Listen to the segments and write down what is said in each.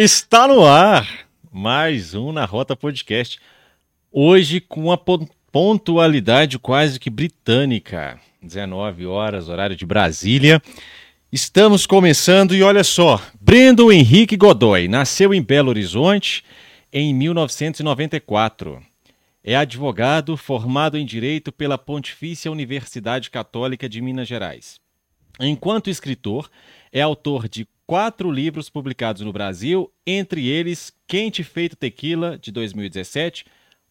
Está no ar mais um na Rota Podcast. Hoje com uma pontualidade quase que britânica, 19 horas, horário de Brasília. Estamos começando e olha só, Brendo Henrique Godoy nasceu em Belo Horizonte em 1994. É advogado formado em Direito pela Pontifícia Universidade Católica de Minas Gerais. Enquanto escritor, é autor de quatro livros publicados no Brasil, entre eles Quente Feito Tequila, de 2017,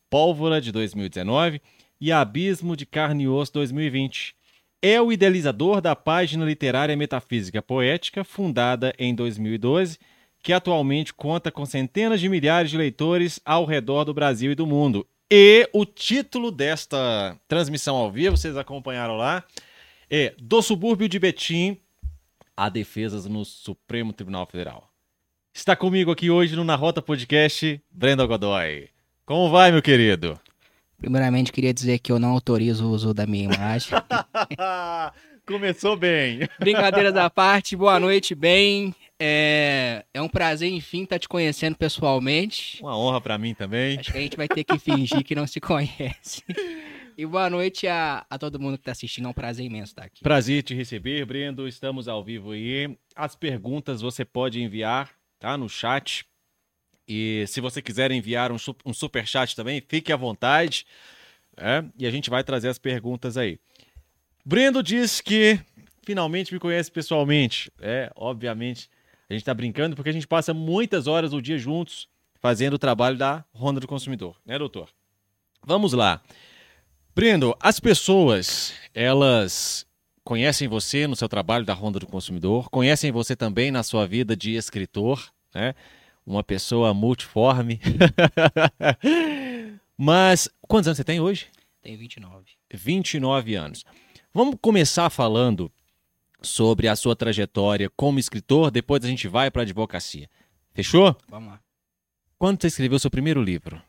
Pólvora, de 2019 e Abismo de Carne e Osso, 2020. É o idealizador da página literária Metafísica Poética, fundada em 2012, que atualmente conta com centenas de milhares de leitores ao redor do Brasil e do mundo. E o título desta transmissão ao vivo, vocês acompanharam lá, é Do Subúrbio de Betim a defesas no Supremo Tribunal Federal. Está comigo aqui hoje no Na Rota Podcast, Brenda Godoy. Como vai, meu querido? Primeiramente, queria dizer que eu não autorizo o uso da minha imagem. Começou bem. Brincadeiras à parte, boa noite, bem. É, é um prazer, enfim, estar te conhecendo pessoalmente. Uma honra para mim também. Acho que a gente vai ter que fingir que não se conhece. E boa noite a, a todo mundo que está assistindo. É um prazer imenso estar aqui. Prazer te receber, Brendo. Estamos ao vivo aí. As perguntas você pode enviar tá, no chat. E se você quiser enviar um, um super chat também, fique à vontade. É, e a gente vai trazer as perguntas aí. Brendo diz que finalmente me conhece pessoalmente. É, obviamente, a gente está brincando porque a gente passa muitas horas do dia juntos fazendo o trabalho da Ronda do Consumidor, né, doutor? Vamos lá. Brendo, as pessoas, elas conhecem você no seu trabalho da Ronda do Consumidor, conhecem você também na sua vida de escritor, né? Uma pessoa multiforme. Mas quantos anos você tem hoje? Tenho 29. 29 anos. Vamos começar falando sobre a sua trajetória como escritor, depois a gente vai para a advocacia. Fechou? Vamos lá. Quando você escreveu seu primeiro livro?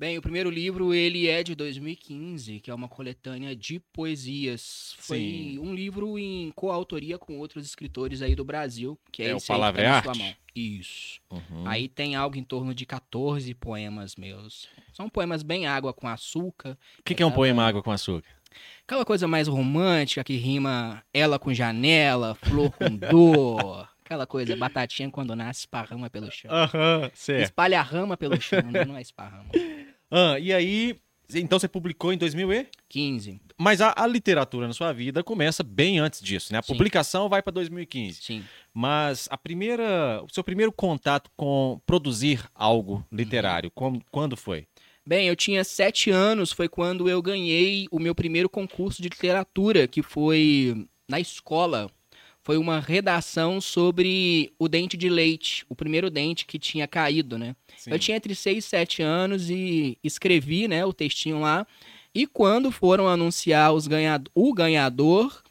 Bem, o primeiro livro ele é de 2015, que é uma coletânea de poesias. Foi Sim. um livro em coautoria com outros escritores aí do Brasil, que é, é esse o Palavra é tá Arte. Isso. Uhum. Aí tem algo em torno de 14 poemas meus. São poemas bem água com açúcar. O que, que é um poema água com açúcar? Aquela coisa mais romântica que rima ela com janela, flor com dor. Aquela coisa, batatinha quando nasce esparrama pelo chão. Aham, uhum, certo. Espalha rama pelo chão, né? não é esparrama. Ah, e aí, então você publicou em 2015. Mas a, a, literatura na sua vida começa bem antes disso, né? A Sim. publicação vai para 2015. Sim. Mas a primeira, o seu primeiro contato com produzir algo literário, uhum. quando foi? Bem, eu tinha sete anos, foi quando eu ganhei o meu primeiro concurso de literatura, que foi na escola foi uma redação sobre o dente de leite, o primeiro dente que tinha caído, né? Sim. Eu tinha entre 6 e 7 anos e escrevi, né, o textinho lá. E quando foram anunciar os ganhado o ganhador,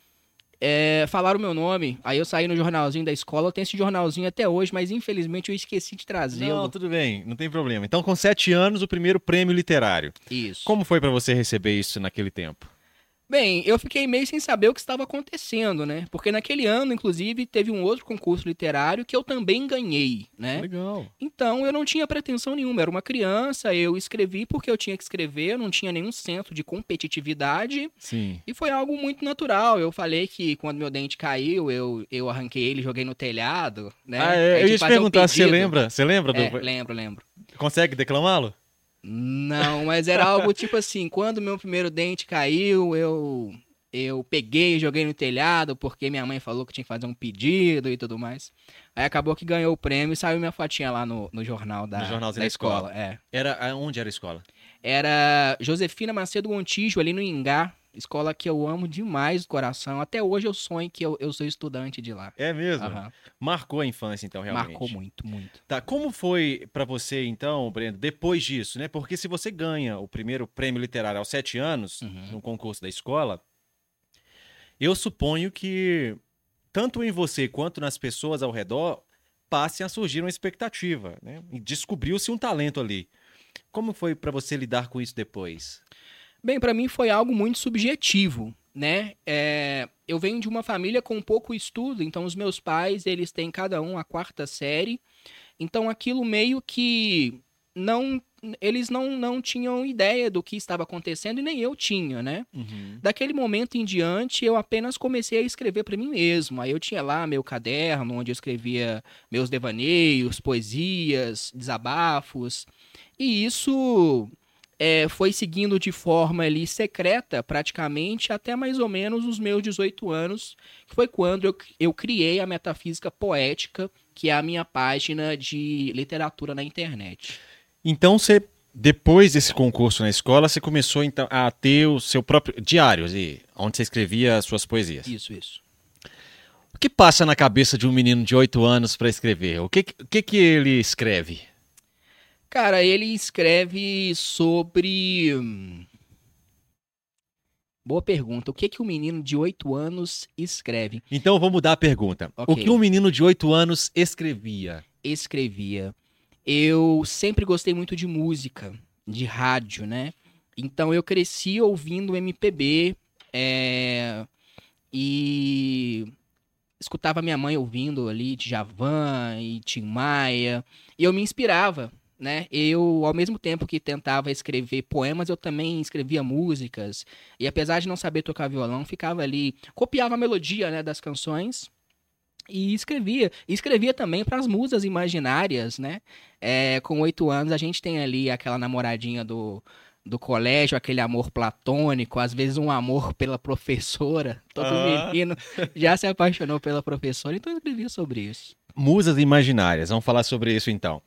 é, falaram o meu nome. Aí eu saí no jornalzinho da escola. Eu tenho esse jornalzinho até hoje, mas infelizmente eu esqueci de trazer. Não, tudo bem, não tem problema. Então, com sete anos, o primeiro prêmio literário. Isso. Como foi para você receber isso naquele tempo? Bem, eu fiquei meio sem saber o que estava acontecendo, né? Porque naquele ano, inclusive, teve um outro concurso literário que eu também ganhei, né? Legal. Então eu não tinha pretensão nenhuma, era uma criança, eu escrevi porque eu tinha que escrever, eu não tinha nenhum senso de competitividade. Sim. E foi algo muito natural. Eu falei que quando meu dente caiu, eu, eu arranquei ele, joguei no telhado, né? Ah, é, eu ia te perguntar, um você lembra? Você lembra do... É, lembro, lembro. Consegue declamá-lo? Não, mas era algo tipo assim, quando meu primeiro dente caiu, eu eu peguei e joguei no telhado porque minha mãe falou que tinha que fazer um pedido e tudo mais. Aí acabou que ganhou o prêmio e saiu minha fotinha lá no, no jornal da, no da, da escola. escola. É. Era onde era a escola? Era Josefina Macedo Montijo, ali no Ingá. Escola que eu amo demais do coração. Até hoje eu sonho que eu, eu sou estudante de lá. É mesmo? Uhum. Marcou a infância, então, realmente. Marcou muito, muito. Tá, como foi para você, então, Breno, depois disso, né? Porque se você ganha o primeiro prêmio literário aos sete anos, uhum. no concurso da escola, eu suponho que tanto em você quanto nas pessoas ao redor passe a surgir uma expectativa, né? Descobriu-se um talento ali. Como foi para você lidar com isso depois? Bem, para mim foi algo muito subjetivo, né? É, eu venho de uma família com pouco estudo, então os meus pais, eles têm cada um a quarta série. Então aquilo meio que não eles não, não tinham ideia do que estava acontecendo e nem eu tinha, né? Uhum. Daquele momento em diante, eu apenas comecei a escrever para mim mesmo. Aí eu tinha lá meu caderno, onde eu escrevia meus devaneios, poesias, desabafos. E isso é, foi seguindo de forma ali secreta, praticamente, até mais ou menos os meus 18 anos, que foi quando eu, eu criei a Metafísica Poética, que é a minha página de literatura na internet. Então você, depois desse concurso na escola, você começou então a ter o seu próprio diário, ali, onde você escrevia as suas poesias. Isso, isso. O que passa na cabeça de um menino de 8 anos para escrever? O que, o que, que ele escreve? Cara, ele escreve sobre. hum, Boa pergunta. O que que o menino de 8 anos escreve? Então eu vou mudar a pergunta. O Ok. que um menino de 8 anos escrevia? Escrevia. Eu sempre gostei muito de música, de rádio, né? Então eu cresci ouvindo MPB é, e escutava minha mãe ouvindo ali Djavan e Tim Maia e eu me inspirava, né? Eu, ao mesmo tempo que tentava escrever poemas, eu também escrevia músicas e apesar de não saber tocar violão, ficava ali, copiava a melodia, né, das canções e escrevia. E escrevia também para as musas imaginárias, né? É, com oito anos a gente tem ali aquela namoradinha do, do colégio, aquele amor platônico, às vezes um amor pela professora. Todo Ah. menino já se apaixonou pela professora, então eu escrevia sobre isso. Musas imaginárias. Vamos falar sobre isso então.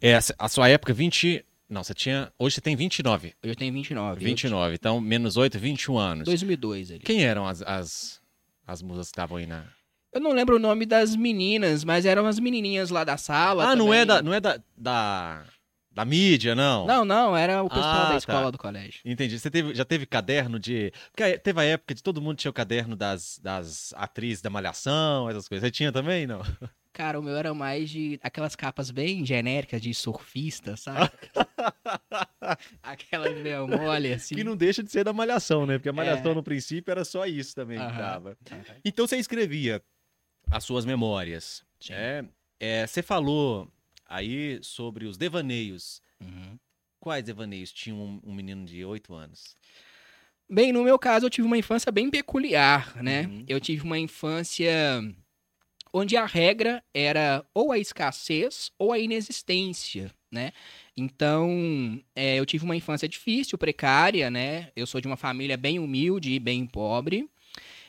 É, a sua época, 20. Não, você tinha. Hoje você tem 29. Eu tenho 29. eu 29. Então, menos 8, 21 anos. 2002 ali. Quem eram as, as, as musas que estavam aí na. Eu não lembro o nome das meninas, mas eram as menininhas lá da sala. Ah, não também. é da, não é da, da, da mídia, não? Não, não, era o pessoal Ah, da escola tá. do colégio. Entendi. Você teve- já teve caderno de. Porque teve a época de todo mundo tinha o caderno das, das atrizes da Malhação, essas coisas. Você tinha também, não? Cara, o meu era mais de aquelas capas bem genéricas de surfista, sabe? Aquelas meio mole, assim. Que não deixa de ser da Malhação, né? Porque a Malhação É. no princípio era só isso também que Aham. dava. Então você escrevia as suas memórias. Sim. É, é, você falou aí sobre os devaneios. Uhum. Quais devaneios tinha um, um menino de 8 anos? Bem, no meu caso, eu tive uma infância bem peculiar, né? Uhum. Eu tive uma infância onde a regra era ou a escassez ou a inexistência, né? Então, é, eu tive uma infância difícil, precária, né? Eu sou de uma família bem humilde e bem pobre.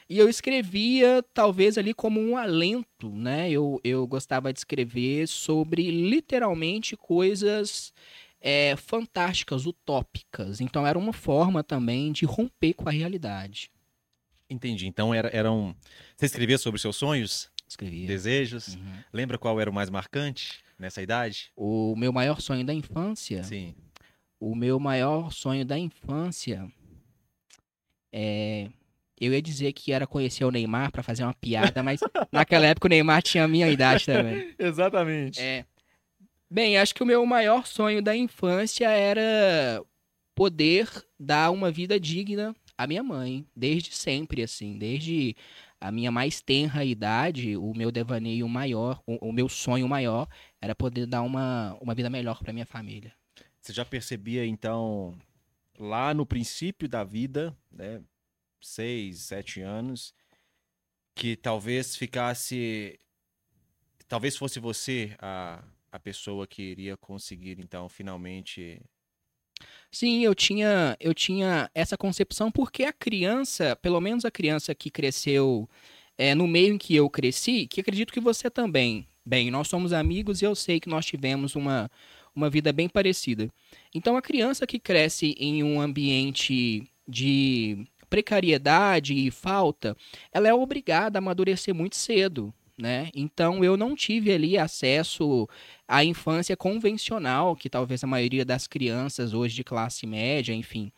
E eu escrevia, talvez, ali como um alento, né? Eu, eu gostava de escrever sobre, literalmente, coisas é, fantásticas, utópicas. Então, era uma forma também de romper com a realidade. Entendi. Então era, eram. Você escrevia sobre seus sonhos, Escrevia. desejos? Uhum. Lembra qual era o mais marcante nessa idade? O meu maior sonho da infância. Sim. O meu maior sonho da infância é. Eu ia dizer que era conhecer o Neymar pra fazer uma piada, mas naquela época o Neymar tinha a minha idade também. Exatamente. É. Bem, acho que o meu maior sonho da infância era poder dar uma vida digna à minha mãe, desde sempre, assim, desde a minha mais tenra idade, o meu devaneio maior, o, o meu sonho maior era poder dar uma, uma vida melhor pra minha família. Você já percebia, então, lá no princípio da vida, né? Seis, sete anos, que talvez ficasse. Talvez fosse você a, a pessoa que iria conseguir, então, finalmente. Sim, eu tinha, eu tinha essa concepção porque a criança, pelo menos a criança que cresceu é, no meio em que eu cresci, que acredito que você também. Bem, nós somos amigos e eu sei que nós tivemos uma, uma vida bem parecida. Então, a criança que cresce em um ambiente de precariedade e falta, ela é obrigada a amadurecer muito cedo. Né? Então eu não tive ali acesso à infância convencional que talvez a maioria das crianças hoje de classe média, enfim,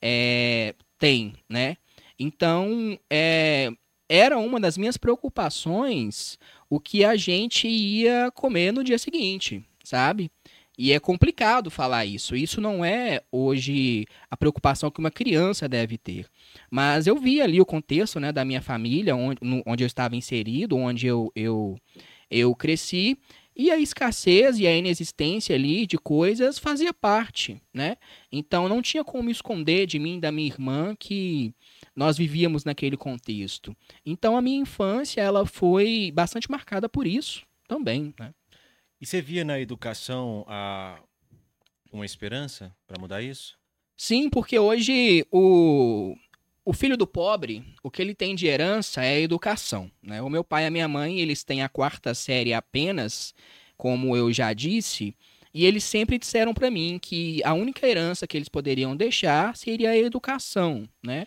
é, tem, né? Então é, era uma das minhas preocupações o que a gente ia comer no dia seguinte, sabe? E é complicado falar isso. Isso não é hoje a preocupação que uma criança deve ter. Mas eu vi ali o contexto né, da minha família, onde, no- onde eu estava inserido, onde eu, eu, eu cresci. E a escassez e a inexistência ali de coisas fazia parte, né? Então não tinha como esconder de mim da minha irmã que nós vivíamos naquele contexto. Então a minha infância ela foi bastante marcada por isso também, né? E você via na educação a uma esperança para mudar isso? Sim, porque hoje o, o filho do pobre, o que ele tem de herança é a educação. Né? O meu pai e a minha mãe, eles têm a quarta série apenas, como eu já disse, e eles sempre disseram para mim que a única herança que eles poderiam deixar seria a educação, né?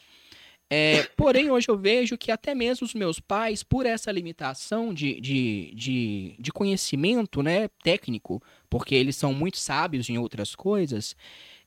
É, porém, hoje eu vejo que até mesmo os meus pais, por essa limitação de, de, de, de conhecimento né, técnico, porque eles são muito sábios em outras coisas,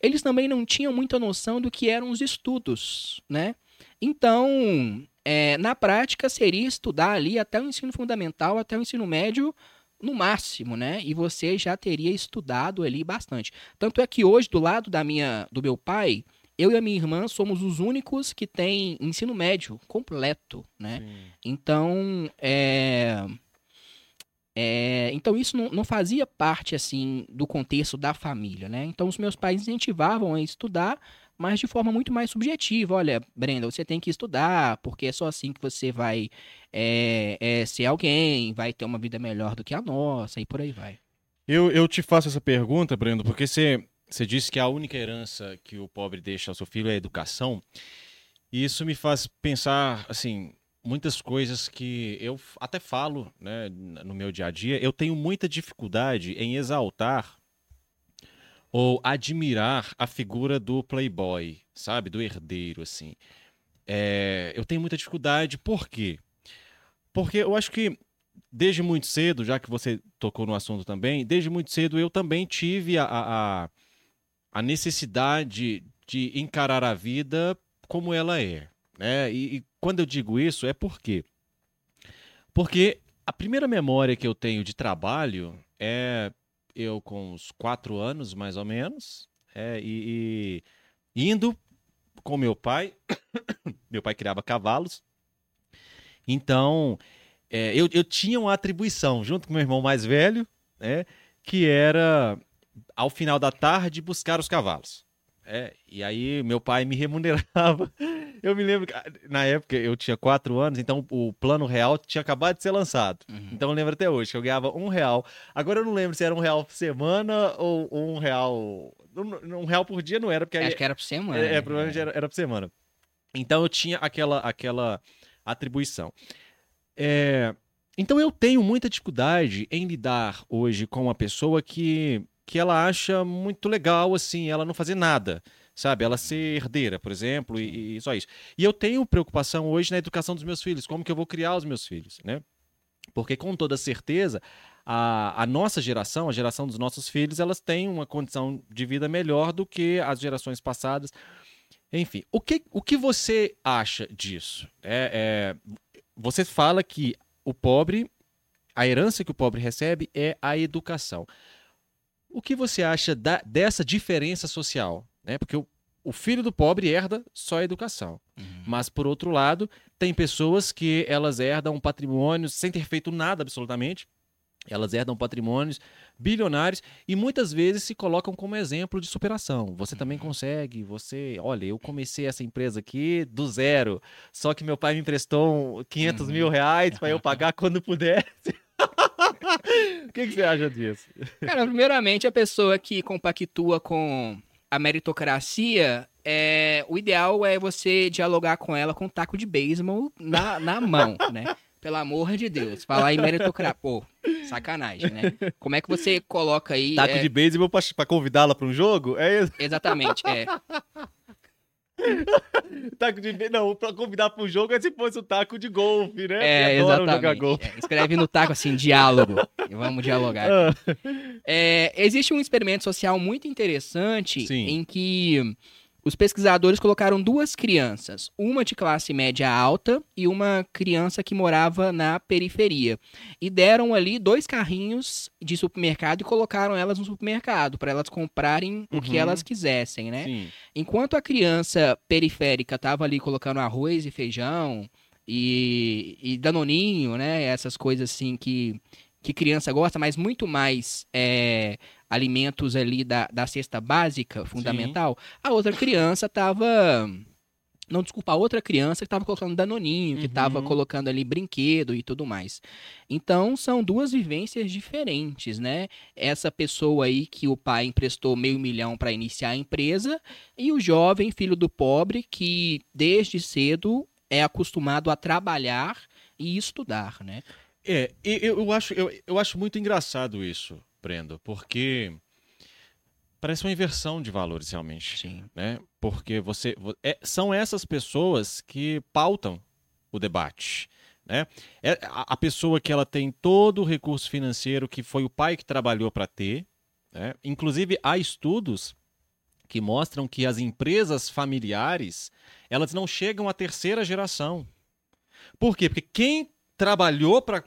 eles também não tinham muita noção do que eram os estudos, né? Então, é, na prática, seria estudar ali até o ensino fundamental, até o ensino médio, no máximo, né? E você já teria estudado ali bastante. Tanto é que hoje, do lado da minha, do meu pai, eu e a minha irmã somos os únicos que têm ensino médio completo, né? Sim. Então, é... É, então isso não, não, fazia parte assim do contexto da família, né? Então os meus pais incentivavam a estudar, mas de forma muito mais subjetiva. Olha, Brenda, você tem que estudar, porque é só assim que você vai é, é, ser alguém, vai ter uma vida melhor do que a nossa e por aí vai. Eu, eu te faço essa pergunta, Brenda, porque você você disse que a única herança que o pobre deixa ao seu filho é a educação. E isso me faz pensar, assim, muitas coisas que eu até falo né, no meu dia a dia. Eu tenho muita dificuldade em exaltar ou admirar a figura do playboy, sabe? Do herdeiro, assim. É, eu tenho muita dificuldade, por quê? Porque eu acho que desde muito cedo, já que você tocou no assunto também, desde muito cedo eu também tive a, a a necessidade de encarar a vida como ela é. Né? E, e quando eu digo isso, é por quê? Porque a primeira memória que eu tenho de trabalho é eu com uns quatro anos, mais ou menos, é, e, e indo com meu pai. meu pai criava cavalos. Então, é, eu, eu tinha uma atribuição, junto com meu irmão mais velho, né, que era ao final da tarde, buscar os cavalos. É, e aí meu pai me remunerava. Eu me lembro que na época eu tinha quatro anos, então o plano real tinha acabado de ser lançado. Uhum. Então eu lembro até hoje que eu ganhava um real. Agora eu não lembro se era um real por semana ou um real. Um real por dia não era, porque Acho que era por semana. É, é provavelmente Era, era por semana. Então eu tinha aquela, aquela atribuição. É, então eu tenho muita dificuldade em lidar hoje com uma pessoa que que ela acha muito legal, assim, ela não fazer nada, sabe? Ela ser herdeira, por exemplo, e, e, só isso. E eu tenho preocupação hoje na educação dos meus filhos, como que eu vou criar os meus filhos, né? Porque com toda certeza, a, a nossa geração, a geração dos nossos filhos, elas têm uma condição de vida melhor do que as gerações passadas. Enfim, o que, o que você acha disso? É, é, você fala que o pobre, a herança que o pobre recebe é a educação. O que você acha da, dessa diferença social? Né? Porque o, o filho do pobre herda só a educação. Uhum. Mas, por outro lado, tem pessoas que elas herdam patrimônios sem ter feito nada absolutamente. Elas herdam patrimônios bilionários e muitas vezes se colocam como exemplo de superação. Você também uhum. consegue, você... Olha, eu comecei essa empresa aqui do zero, só que meu pai me emprestou 500 uhum. mil reais para eu pagar quando pudesse. O que, que você acha disso? Cara, primeiramente, a pessoa que compactua com a meritocracia, é, o ideal é você dialogar com ela com um taco de beisebol na, na mão, né? Pelo amor de Deus. Falar em meritocracia. Pô, sacanagem, né? Como é que você coloca aí. Taco é... de beisebol pra, pra convidá-la pra um jogo? É isso? Exatamente, é. Taco de Não, pra convidar para um jogo é se fosse o taco de golfe, né? É, exatamente. É, escreve no taco assim, diálogo. Vamos dialogar. Ah. É, existe um experimento social muito interessante Sim. em que os pesquisadores colocaram duas crianças, uma de classe média alta e uma criança que morava na periferia. E deram ali dois carrinhos de supermercado e colocaram elas no supermercado para elas comprarem uhum. o que uhum. elas quisessem, né? Sim. Enquanto a criança periférica estava ali colocando arroz e feijão e, e danoninho, né? Essas coisas assim que que criança gosta, mas muito mais é, alimentos ali da, da cesta básica, fundamental, a outra criança tava. Não, desculpa, a outra criança que estava colocando danoninho, que estava Uhum. colocando ali brinquedo e tudo mais. Então, são duas vivências diferentes, né? Essa pessoa aí que o pai emprestou meio milhão para iniciar a empresa e o jovem filho do pobre que desde cedo é acostumado a trabalhar e estudar, né? É, eu, eu acho, eu, eu acho muito engraçado isso, Brendo, porque parece uma inversão de valores realmente. Sim. né? Porque você vo- é- são essas pessoas que pautam o debate, né? É a, a pessoa que ela tem todo o recurso financeiro que foi o pai que trabalhou para ter, né? Inclusive há estudos que mostram que as empresas familiares elas não chegam à terceira geração. Por quê? Porque quem trabalhou para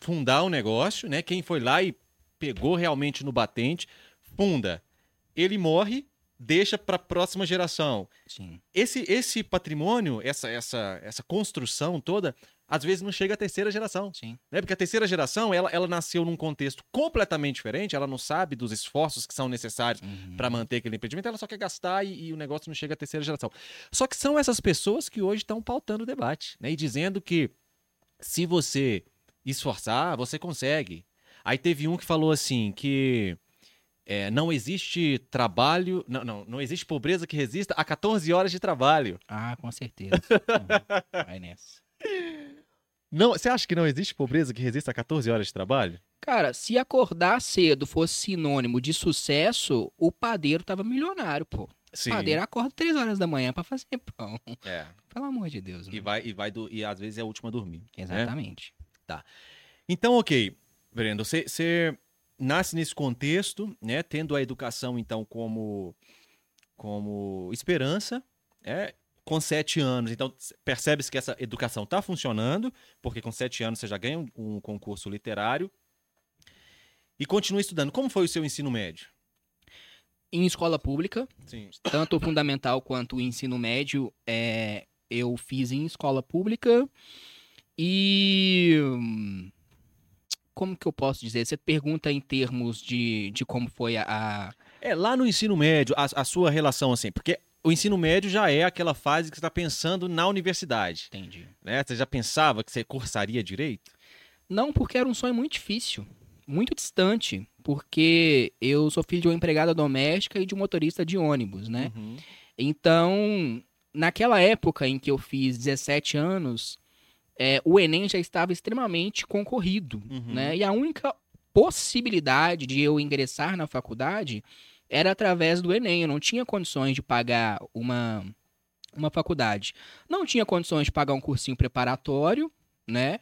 fundar o negócio, né? Quem foi lá e pegou realmente no batente, funda. Ele morre, deixa para a próxima geração. Sim. Esse, esse patrimônio, essa, essa, essa construção toda, às vezes não chega à terceira geração. Sim. Né? Porque a terceira geração, ela, ela nasceu num contexto completamente diferente, ela não sabe dos esforços que são necessários Uhum. para manter aquele empreendimento, ela só quer gastar e, e o negócio não chega à terceira geração. Só que são essas pessoas que hoje estão pautando o debate, né? E dizendo que se você esforçar, você consegue. Aí teve um que falou assim que é, não existe trabalho, não, não, não existe pobreza que resista a 14 horas de trabalho. Ah, com certeza. Uhum. Vai nessa. Não, você acha que não existe pobreza que resista a 14 horas de trabalho? Cara, se acordar cedo fosse sinônimo de sucesso, o padeiro tava milionário, pô. Sim. O padeiro acorda três horas da manhã pra fazer pão. É. Pelo amor de Deus. E né? vai, e vai do, e às vezes é a última a dormir. né? Exatamente. Então, ok, Brendo, você, você nasce nesse contexto, né, tendo a educação então como como esperança, é, com sete anos. Então percebe-se que essa educação está funcionando, porque com sete anos você já ganha um, um concurso literário e continua estudando. Como foi o seu ensino médio? Em escola pública, Sim. tanto o fundamental quanto o ensino médio, é, eu fiz em escola pública. E. Como que eu posso dizer? Você pergunta em termos de, de como foi a- a, É lá no ensino médio a, a sua relação assim, porque o ensino médio já é aquela fase que você está pensando na universidade, Entendi. né? Você já pensava que você cursaria direito? Não, porque era um sonho muito difícil, muito distante, porque eu sou filho de uma empregada doméstica e de um motorista de ônibus, né? Uhum. Então, naquela época em que eu fiz 17 anos, é, o Enem já estava extremamente concorrido, Uhum. né? E a única possibilidade de eu ingressar na faculdade era através do Enem. Eu não tinha condições de pagar uma, uma faculdade. Não tinha condições de pagar um cursinho preparatório, né?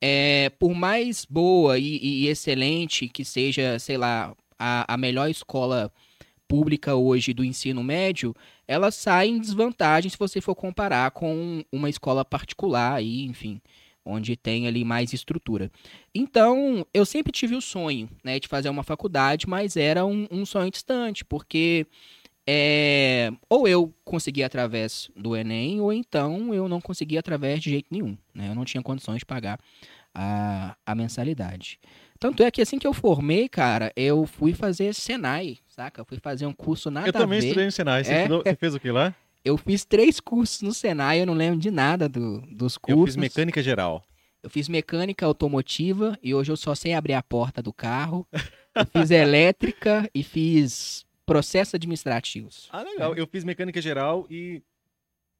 É, por mais boa e, e excelente que seja, sei lá, a, a melhor escola pública hoje do ensino médio, ela sai em desvantagem se você for comparar com uma escola particular aí, enfim, onde tem ali mais estrutura. Então, eu sempre tive o sonho, né, de fazer uma faculdade, mas era um, um sonho distante, porque é, ou eu conseguia através do Enem, ou então eu não conseguia através de jeito nenhum, né, eu não tinha condições de pagar a, a mensalidade. Tanto é que assim que eu formei, cara, eu fui fazer Senai, saca? Eu fui fazer um curso nada Eu também estudei no Senai. Você, É? estudou- você fez o que lá? Eu fiz três cursos no Senai, eu não lembro de nada do- dos cursos. Eu fiz mecânica geral. Eu fiz mecânica automotiva e hoje eu só sei abrir a porta do carro. Eu fiz elétrica e fiz processos administrativos. Ah, legal. Eu fiz mecânica geral e.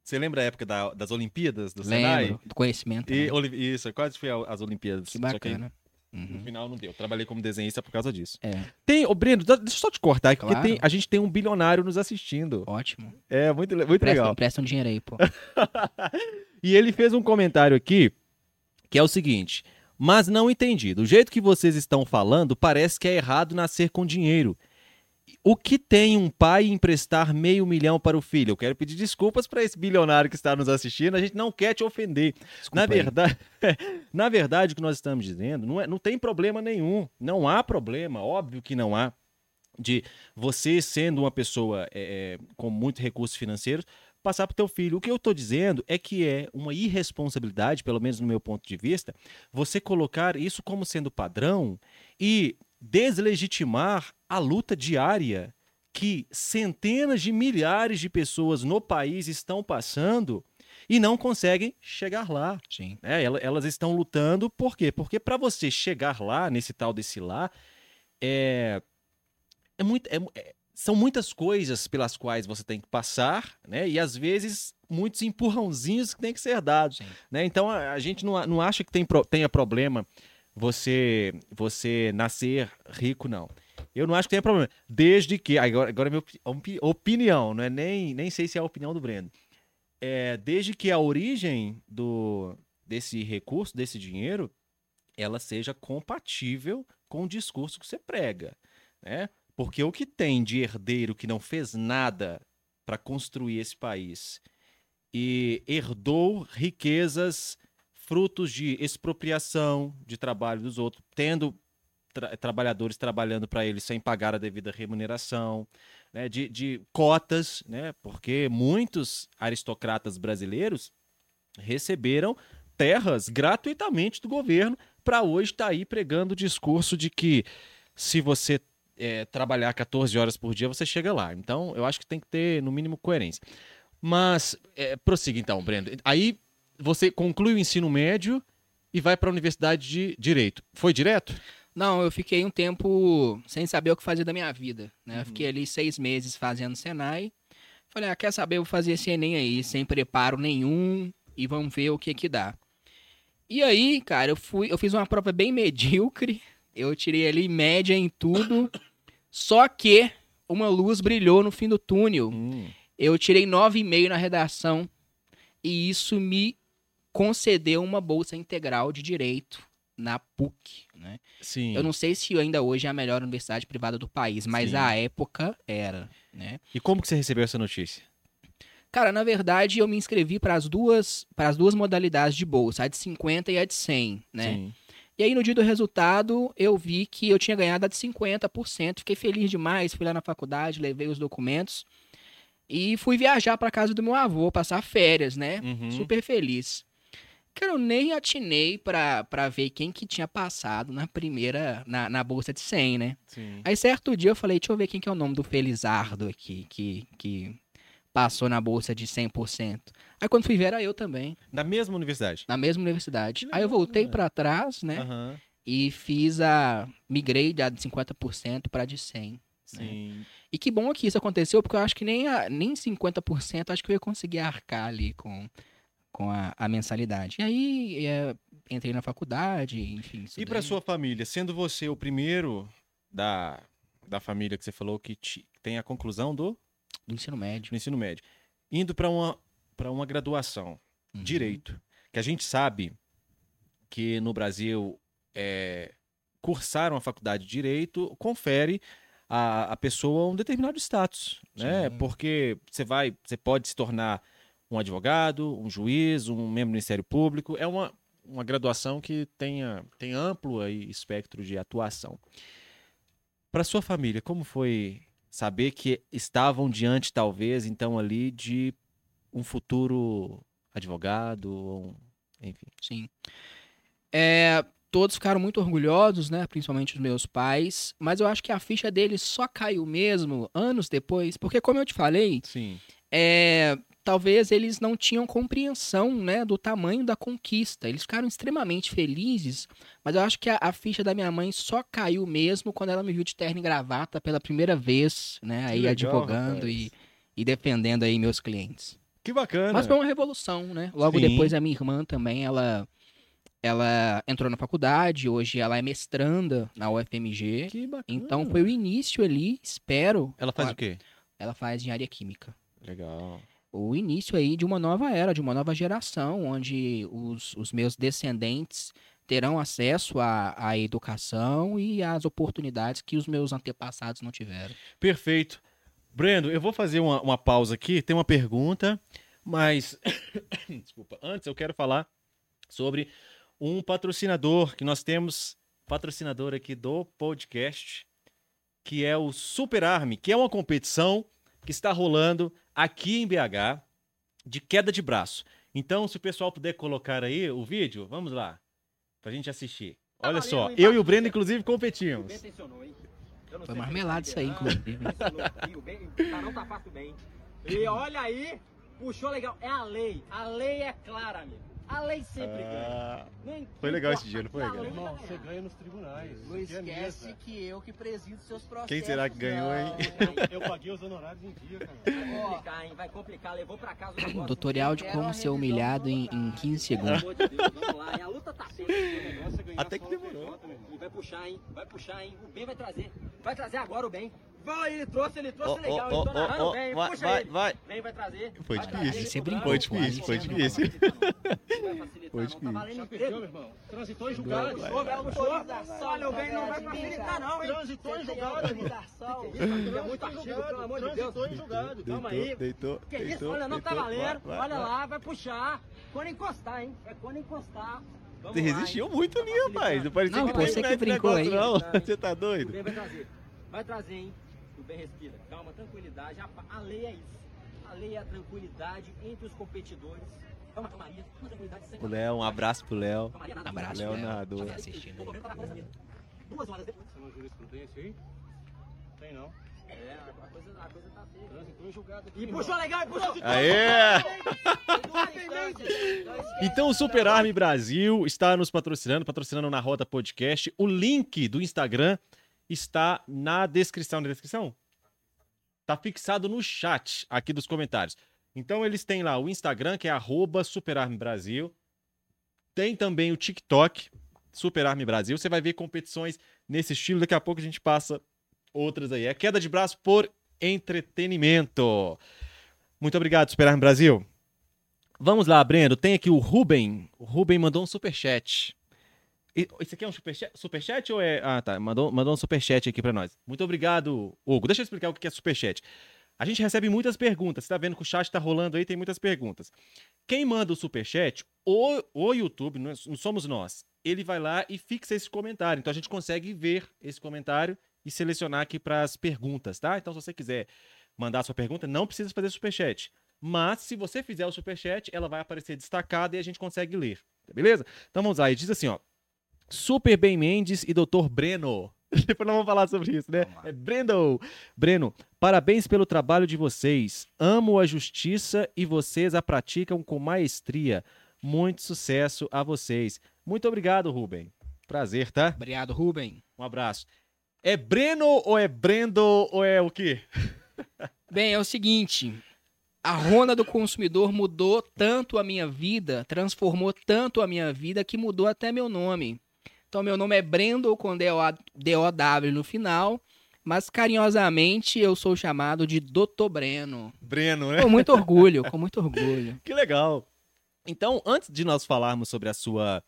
Você lembra a época da- das Olimpíadas do Senai? Lembro do conhecimento. E, né? Isso, quase fui ao- às Olimpíadas. Que bacana. no Uhum. final não deu. Trabalhei como desenhista por causa disso. É, Tem, ô Breno, deixa eu só te cortar aqui, porque Claro. tem- a gente tem um bilionário nos assistindo. ótimo. É, muito, muito Presta, legal. presta um dinheiro aí, pô. E ele fez um comentário aqui que é o seguinte: Mas não entendi. Do jeito que vocês estão falando, parece que é errado nascer com dinheiro. O que tem um pai emprestar meio milhão para o filho? Eu quero pedir desculpas para esse bilionário que está nos assistindo. A gente não quer te ofender. Desculpa Na verdade, na verdade, o que nós estamos dizendo não, é, não tem problema nenhum. Não há problema, óbvio que não há, de você sendo uma pessoa é, é, com muitos recursos financeiros passar para o teu filho. O que eu estou dizendo é que é uma irresponsabilidade, pelo menos no meu ponto de vista, você colocar isso como sendo padrão e deslegitimar a luta diária que centenas de milhares de pessoas no país estão passando e não conseguem chegar lá. Sim. É, elas estão lutando por quê? Porque para você chegar lá, nesse tal desse lá, é, é muito. É, é, são muitas coisas pelas quais você tem que passar, né? E às vezes muitos empurrãozinhos que tem que ser dados. Né? Então a, a, gente não, não acha que tem, tenha problema você, você nascer rico, não. Eu não acho que tenha problema. Desde que. Agora, agora é minha opinião, não é nem, nem sei se é a opinião do Breno. É, desde que a origem do, desse recurso, desse dinheiro, ela seja compatível com o discurso que você prega. Né? Porque o que tem de herdeiro que não fez nada para construir esse país e herdou riquezas frutos de expropriação de trabalho dos outros, tendo tra trabalhadores trabalhando para eles sem pagar a devida remuneração, né, de, de cotas, né, porque muitos aristocratas brasileiros receberam terras gratuitamente do governo para hoje estar tá aí pregando o discurso de que se você é, trabalhar 14 horas por dia, você chega lá. Então, eu acho que tem que ter, no mínimo, coerência. Mas, é, prossiga então, Brendo. Aí, você conclui o ensino médio e vai para a Universidade de Direito. Foi direto? Não, eu fiquei um tempo sem saber o que fazer da minha vida. Né? Uhum. Eu fiquei ali seis meses fazendo Senai. Falei, ah, quer saber, eu vou fazer esse Enem aí, sem preparo nenhum, e vamos ver o que que dá. E aí, cara, eu fui, eu fiz uma prova bem medíocre, eu tirei ali média em tudo. Só que uma luz brilhou no fim do túnel. Hum. Eu tirei 9,5 na redação. E isso me concedeu uma bolsa integral de direito na PUC, né? Sim. Eu não sei se ainda hoje é a melhor universidade privada do país, mas Sim. à época era, né? E como que você recebeu essa notícia? Cara, na verdade, eu me inscrevi para as duas, para as duas modalidades de bolsa, a de 50 e a de 100, né? Sim. E aí, no dia do resultado, eu vi que eu tinha ganhado a de 50%. Fiquei feliz demais. Fui lá na faculdade, levei os documentos e fui viajar para casa do meu avô, passar férias, né? Uhum. Super feliz. Cara, eu nem atinei pra, pra ver quem que tinha passado na primeira, na, na bolsa de 100, né? Sim. Aí, certo dia, eu falei, deixa eu ver quem que é o nome do Felizardo aqui, que, que passou na bolsa de 100%. Aí quando fui ver era eu também. Na mesma universidade? Na mesma universidade. Aí eu voltei para trás, né? Uhum. E fiz a migrei de 50% para de 100. Né? Sim. Né? E que bom que isso aconteceu, porque eu acho que nem, a, nem 50% acho que eu ia conseguir arcar ali com, com a, a mensalidade. E aí é, entrei na faculdade, enfim. E para sua família, sendo você o primeiro da, da família que você falou que te, tem a conclusão do do ensino médio. Do ensino médio. Indo para uma, uma graduação, uhum. direito. Que a gente sabe que no Brasil é, cursar uma faculdade de direito confere a, a pessoa um determinado status, né? Porque você vai, você pode se tornar um advogado, um juiz, um membro do Ministério Público. É uma, uma graduação que tenha, tem amplo aí, espectro de atuação. Para sua família, como foi saber que estavam diante, talvez, então, ali de um futuro advogado, ou, enfim. Sim. É, todos ficaram muito orgulhosos, né? Principalmente os meus pais. Mas eu acho que a ficha deles só caiu mesmo anos depois, porque como eu te falei, Sim. É, talvez eles não tinham compreensão né, do tamanho da conquista. Eles ficaram extremamente felizes, mas eu acho que a, a, ficha da minha mãe só caiu mesmo quando ela me viu de terno e gravata pela primeira vez, né? aí legal, advogando e, e, defendendo aí meus clientes. Que bacana. Mas foi uma revolução, né? Logo Sim. depois a minha irmã também, ela ela entrou na faculdade, hoje ela é mestranda na UFMG. Que bacana. Então foi o início ali, espero. Ela faz o quê? Ela faz engenharia química. Legal o início aí de uma nova era, de uma nova geração, onde os, os meus descendentes terão acesso à, à educação e às oportunidades que os meus antepassados não tiveram. Perfeito. Brendo, eu vou fazer uma, uma pausa aqui, tem uma pergunta, mas desculpa, antes eu quero falar sobre um patrocinador que nós temos, patrocinador aqui do podcast, que é o Super Army, que é uma competição que está rolando aqui em BH. de queda de braço. Então, se o pessoal puder colocar aí o vídeo, vamos lá, pra gente assistir. Tá Olha só, eu e o? Breno, inclusive, competimos. Foi marmelada ele isso aí, tá inclusive. canal tá fácil bem. E olha aí, puxou legal. É a lei. A lei é clara, amigo. A lei sempre ganha. Ah, Não foi legal esse dia, não foi, cara? Irmão, ganhar. você ganha nos tribunais. Não é esquece que eu que presido seus processos. Quem será que ganhou, hein? não. Eu paguei os honorários em dia, cara. Vai complicar, hein? Vai complicar. Levou pra casa o negócio. Tutorial de como ser humilhado em, em 15 Pelo segundos. amor de Deus, vamos lá. hein? A luta tá feita. O negócio ganhar Até que demorou. Vai puxar, hein? Vai puxar, hein? O Ben vai trazer. Vai trazer agora o Ben. Vai, ele trouxe, ele trouxe Ó, legal. ó, Ele tô ó, narrando ó, o Ben. vai, Puxa vai, ele. vai. Ben vai trazer. Foi Vai difícil. trazer, brincou. Foi difícil, foi Não, não difícil. não. Não Foi não. Tá difícil. valendo Já perdeu, meu irmão. Transitou em puxou, vai, puxou. Olha, o Ben não vai facilitar, não, hein? Transitou em amigo? É muito artigo, pelo amor de Deus. Transitou em julgado. Calma aí. Deitou, Que isso? deitou, Olha, não tá valendo. Olha lá, vai puxar. Quando encostar, hein? É quando encostar. Você resistiu muito ali, rapaz. Não parecia Não, que você que brincou aí. Não, você tá doido? Ben vai trazer. Vai trazer, hein? O Ben respira. Calma, tranquilidade. A, a lei é isso. A lei é a tranquilidade entre os competidores. Calma, calmaria. Uma tranquilidade sem O Léo, um abraço pro Léo. nada. Abraço, Léo Léo. narrador. Tá assistindo. Duas horas depois. Você não jurisprudência aí? Tem não. É, a coisa, a coisa tá feia. Transitou em julgado aqui. E puxou legal, e puxou. Aê! Então, Então o Super Army Brasil está nos patrocinando, patrocinando na Rota Podcast. O link do Instagram está na descrição. Na descrição? Tá fixado no chat aqui dos comentários. Então eles têm lá o Instagram, que é arroba Super Army Brasil. Tem também o TikTok, Super Army Brasil. Você vai ver competições nesse estilo. Daqui a pouco a gente passa outras aí. É queda de braço por entretenimento. Muito obrigado, Super Army Brasil. Vamos lá, Breno. Tem aqui o Ruben. O Ruben mandou um superchat. E- Isso aqui é um superchat, superchat ou é. Ah, tá. Mandou, mandou um superchat aqui pra nós. Muito obrigado, Hugo. Deixa eu explicar o que é superchat. A gente recebe muitas perguntas. Você tá vendo que o chat tá rolando aí, tem muitas perguntas. Quem manda o superchat, o, o YouTube, não somos nós, ele vai lá e fixa esse comentário. Então a gente consegue ver esse comentário e selecionar aqui para as perguntas, tá? Então se você quiser mandar a sua pergunta, não precisa fazer superchat. Mas se você fizer o superchat, ela vai aparecer destacada e a gente consegue ler. Beleza? Então vamos lá. Ele diz assim, ó. Super Bem Mendes e Dr. Breno. Depois nós vamos falar sobre isso, né? É Brendo. Breno, parabéns pelo trabalho de vocês. Amo a justiça e vocês a praticam com maestria. Muito sucesso a vocês. Muito obrigado, Rubem. Prazer, tá? Obrigado, Ruben. Um abraço. É Breno ou é Brendo ou é o quê? Bem, é o seguinte. A Ronda do consumidor mudou tanto a minha vida, transformou tanto a minha vida que mudou até meu nome. Então, meu nome é Brendo com D-O- D-O-W no final, mas carinhosamente eu sou chamado de Dr. Breno. Breno, né? Com muito orgulho, com muito orgulho. Que legal. Então, antes de nós falarmos sobre a sua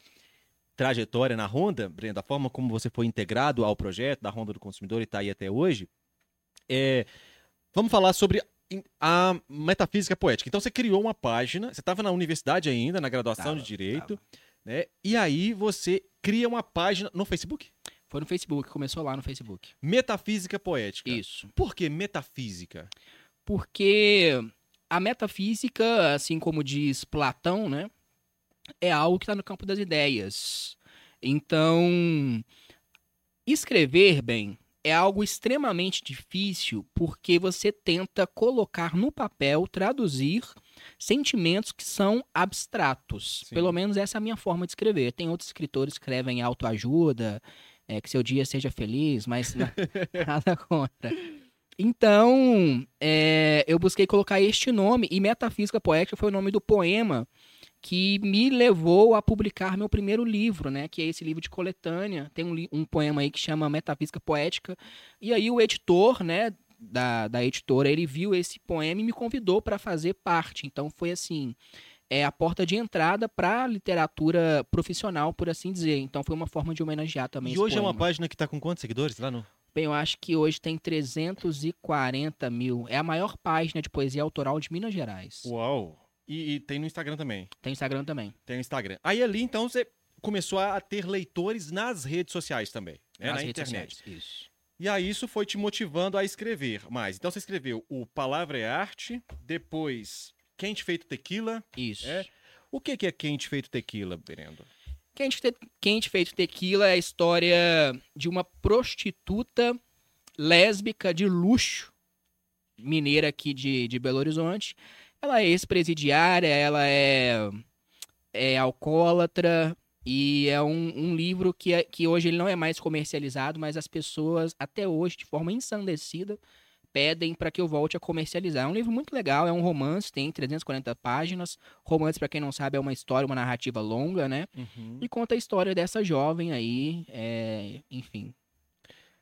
trajetória na Honda, Breno, da forma como você foi integrado ao projeto da Honda do Consumidor e está aí até hoje, é, vamos falar sobre a metafísica poética. Então, você criou uma página, você estava na universidade ainda, na graduação Tava, de Direito, né? E aí você cria uma página no Facebook. Foi no Facebook, começou lá no Facebook. Metafísica poética. Isso. Por que metafísica? Porque a metafísica, assim como diz Platão, né, é algo que está no campo das ideias. Então, escrever bem é algo extremamente difícil porque você tenta colocar no papel, traduzir sentimentos que são abstratos. Sim. Pelo menos essa é a minha forma de escrever. Tem outros escritores que escrevem autoajuda, é, que seu dia seja feliz, mas na- nada contra. Então, é, eu busquei colocar este nome, e Metafísica Poética foi o nome do poema que me levou a publicar meu primeiro livro, né? Que é esse livro de coletânea. Tem um, um poema aí que chama Metafísica Poética. E aí o editor, né? Da, da editora, ele viu esse poema e me convidou para fazer parte. Então foi assim, é a porta de entrada para literatura profissional, por assim dizer. Então foi uma forma de homenagear também. E hoje é uma poema. página que está com quantos seguidores lá no... Bem, eu acho que hoje tem 340 mil. É a maior página de poesia autoral de Minas Gerais. Uau! E, e tem no Instagram também. Tem Instagram também. Tem Instagram. Aí ali, então, você começou a ter leitores nas redes sociais também, né? nas na redes internet. sociais. Isso. E aí isso foi te motivando a escrever mais. Então você escreveu o Palavra é Arte, depois Quente Feito Tequila. Isso. É. O que, que é Quente Feito Tequila, Brendo? Quente, Te- Quente Feito Tequila é a história de uma prostituta lésbica de luxo, mineira aqui de, de Belo Horizonte. Ela é ex-presidiária, ela é, é alcoólatra e é um, um livro que, é- que hoje ele não é mais comercializado, mas as pessoas até hoje, de forma ensandecida, pedem para que eu volte a comercializar. É um livro muito legal, é um romance, tem 340 páginas. Romance, para quem não sabe, é uma história, uma narrativa longa, né? Uhum. E conta a história dessa jovem aí, é, enfim.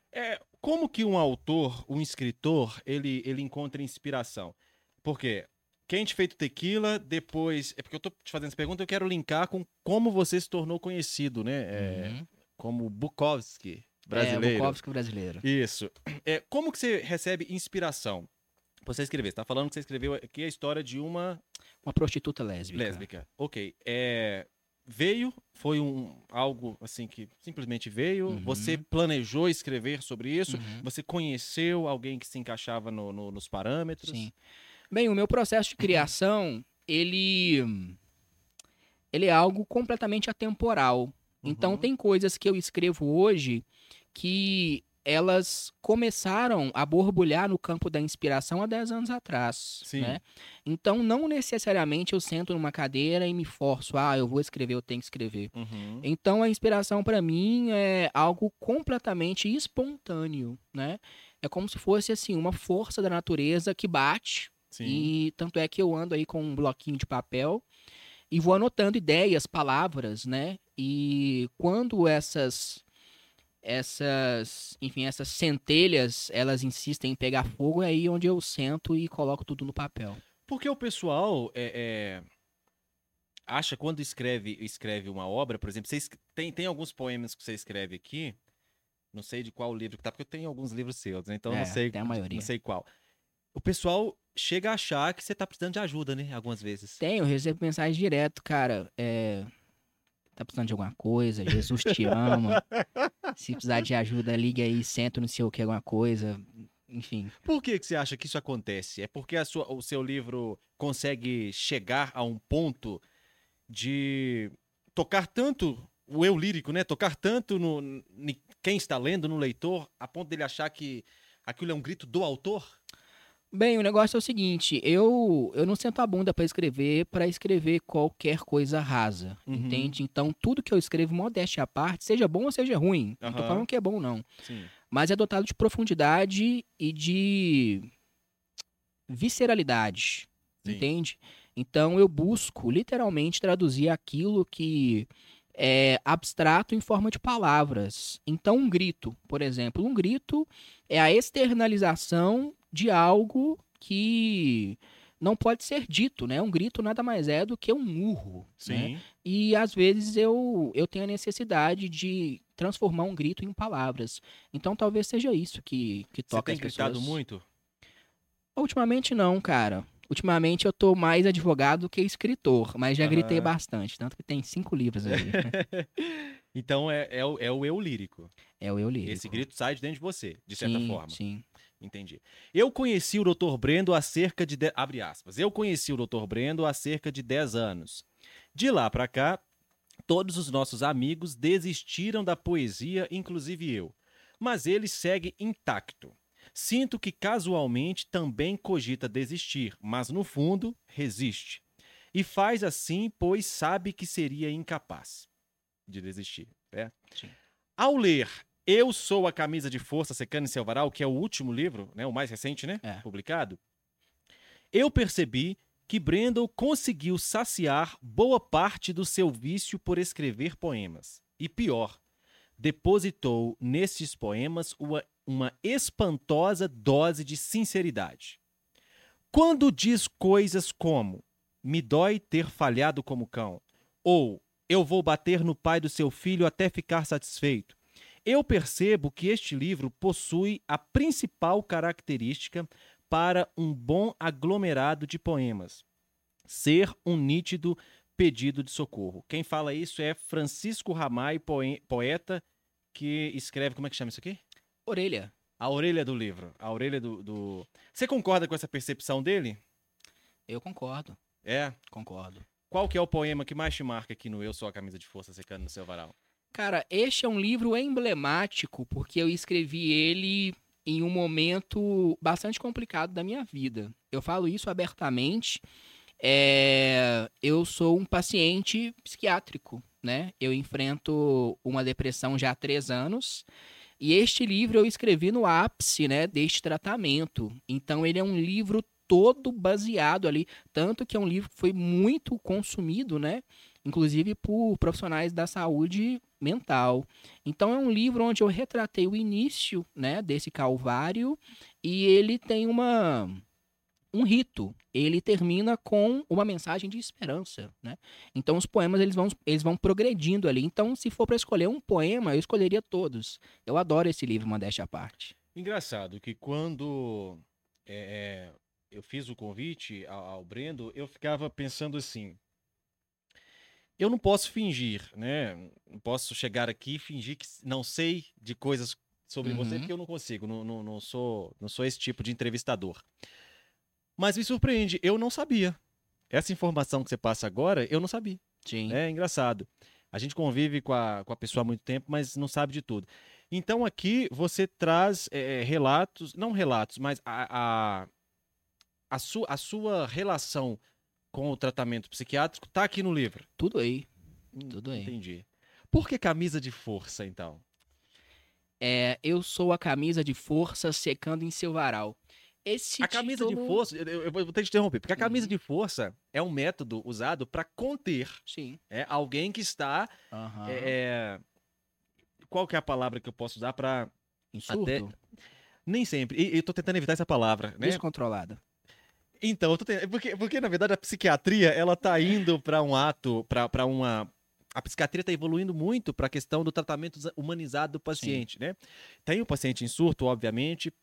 É, como que um autor, um escritor, ele, ele encontra inspiração? Porque Quente Feito Tequila, depois... É porque eu tô te fazendo essa pergunta, eu quero linkar com como você se tornou conhecido, né? É, Uhum. Como Bukowski, É, brasileiro. Bukowski brasileiro. Isso. É, como que você recebe inspiração? Você escrever. Você tá falando que você escreveu aqui a história de uma Uma prostituta lésbica. lésbica. Ok. É, veio, foi um algo assim que simplesmente veio. Uhum. Você planejou escrever sobre isso. Uhum. Você conheceu alguém que se encaixava no- no- nos parâmetros. Sim. Bem, o meu processo de criação, ele ele é algo completamente atemporal. Então Uhum. tem coisas que eu escrevo hoje que elas começaram a borbulhar no campo da inspiração há 10 anos atrás, Sim. né? Então não necessariamente eu sento numa cadeira e me forço, ah, eu vou escrever, eu tenho que escrever. Uhum. Então a inspiração para mim é algo completamente espontâneo, né? É como se fosse assim uma força da natureza que bate Sim. e tanto é que eu ando aí com um bloquinho de papel e vou anotando ideias, palavras, né? E quando essas essas, enfim, essas centelhas, elas insistem em pegar fogo, é aí onde eu sento e coloco tudo no papel. Porque o pessoal é, é, acha quando escreve escreve uma obra, por exemplo, você tem, tem alguns poemas que você escreve aqui, não sei de qual livro que tá, porque eu tenho alguns livros seus, né? então É, não sei, a maioria. não sei qual. O pessoal chega a achar que você tá precisando de ajuda, né? Algumas vezes. Tenho, eu recebo mensagem direto, cara. É, tá precisando de alguma coisa? Jesus te ama. Se precisar de ajuda, liga aí, senta no seu que alguma coisa. Enfim. Por que, que você acha que isso acontece? É porque sua- o seu livro consegue chegar a um ponto de tocar tanto o eu lírico, né? Tocar tanto no em quem está lendo, no leitor, a ponto dele achar que aquilo é um grito do autor? Bem, o negócio é o seguinte, eu eu não sento a bunda pra escrever para escrever qualquer coisa rasa, Uhum. entende? Então, tudo que eu escrevo, modéstia à parte, seja bom ou seja ruim, não tô falando que é bom não, Sim. mas é dotado de profundidade e de visceralidade, Sim. entende? Então, eu busco literalmente traduzir aquilo que é abstrato em forma de palavras. Então, um grito, por exemplo, um grito é a externalização de algo que não pode ser dito, né? Um grito nada mais é do que um murro. né? Sim. E às vezes eu, eu tenho a necessidade de transformar um grito em palavras. Então talvez seja isso que, que Você toca tem as gritado pessoas. muito? Ultimamente não, cara. Ultimamente eu tô mais advogado do que escritor, mas já gritei bastante, tanto que tem cinco livros aí. Então é, é, o, é o eu lírico. é o eu lírico. Esse grito sai de dentro de você, de certa sim, forma. Sim. Entendi. Eu conheci o Dr. Brendo há cerca de. de- Abre aspas. Eu conheci o Dr. Brendo há cerca de 10 anos. De lá pra cá, todos os nossos amigos desistiram da poesia, inclusive eu. Mas ele segue intacto. Sinto que casualmente também cogita desistir, mas no fundo resiste. E faz assim, pois sabe que seria incapaz de desistir. É? Ao ler Eu Sou a Camisa de Força Secando em Seu Varal, que é o último livro, né, o mais recente, né, É. publicado, eu percebi que Brendel conseguiu saciar boa parte do seu vício por escrever poemas. E pior, depositou nestes poemas uma, uma espantosa dose de sinceridade. Quando diz coisas como me dói ter falhado como cão, ou eu vou bater no pai do seu filho até ficar satisfeito, eu percebo que este livro possui a principal característica para um bom aglomerado de poemas: ser um nítido pedido de socorro. Quem fala isso é Francisco Ramay, poe- poeta, que escreve. Como é que chama isso aqui? Orelha. A orelha do livro. A orelha do. do... Você concorda com essa percepção dele? Eu concordo. É? Concordo. Qual que é o poema que mais te marca aqui no Eu Sou a Camisa de Força Secando no Seu Varal? Cara, este é um livro emblemático porque eu escrevi ele em um momento bastante complicado da minha vida. Eu falo isso abertamente. É, eu sou um paciente psiquiátrico, né? Eu enfrento uma depressão já há três anos. E este livro eu escrevi no ápice, né, deste tratamento. Então ele é um livro todo baseado ali, tanto que é um livro que foi muito consumido, né, inclusive por profissionais da saúde mental. Então é um livro onde eu retratei o início, né, desse calvário e ele tem uma um rito. Ele termina com uma mensagem de esperança, né? Então os poemas eles vão, eles vão progredindo ali. Então se for para escolher um poema, eu escolheria todos. Eu adoro esse livro, modéstia à parte. Engraçado que quando é, eu fiz o convite ao, ao Brendo, eu ficava pensando assim. Eu não posso fingir, né? Não posso chegar aqui e fingir que não sei de coisas sobre Uhum. você, porque eu não consigo. Não, não, não sou, não sou esse tipo de entrevistador. Mas me surpreende, eu não sabia. Essa informação que você passa agora, eu não sabia. Sim. É engraçado. A gente convive com a, com a pessoa há muito tempo, mas não sabe de tudo. Então aqui você traz é, relatos, não relatos, mas a, a, a, su, a sua relação com o tratamento psiquiátrico tá aqui no livro. Tudo aí. Hum, Tudo aí. Entendi. Por que camisa de força, então? É, eu sou a camisa de força secando em seu varal. Esse A camisa de título- força, eu, eu vou ter que te interromper, porque a camisa Uhum. de força é um método usado para conter Sim. é, alguém que está. Aham. é, qual que é a palavra que eu posso usar para Em surto? até- Nem sempre. E eu tô tentando evitar essa palavra, né? Descontrolada. Então, eu tô tentando... porque, porque na verdade a psiquiatria, ela tá indo para um ato, para uma a psiquiatria está evoluindo muito para a questão do tratamento humanizado do paciente, né? Tem o paciente em surto, obviamente,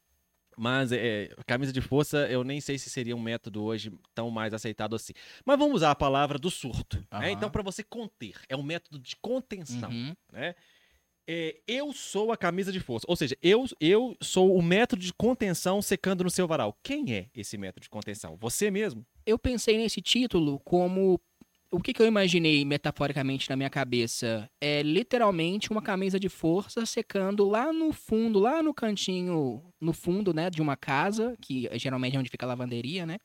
mas é, camisa de força eu nem sei se seria um método hoje tão mais aceitado assim. Mas vamos usar a palavra do surto. né? Aham. Então, para você conter, é um método de contenção Uhum. né? É, eu sou a camisa de força. Ou seja, eu, eu sou o método de contenção secando no seu varal. Quem é esse método de contenção? Você mesmo? Eu pensei nesse título como. O que, que eu imaginei metaforicamente na minha cabeça? É literalmente uma camisa de força secando lá no fundo, lá no cantinho, no fundo, né, de uma casa, que geralmente é onde fica a lavanderia, né?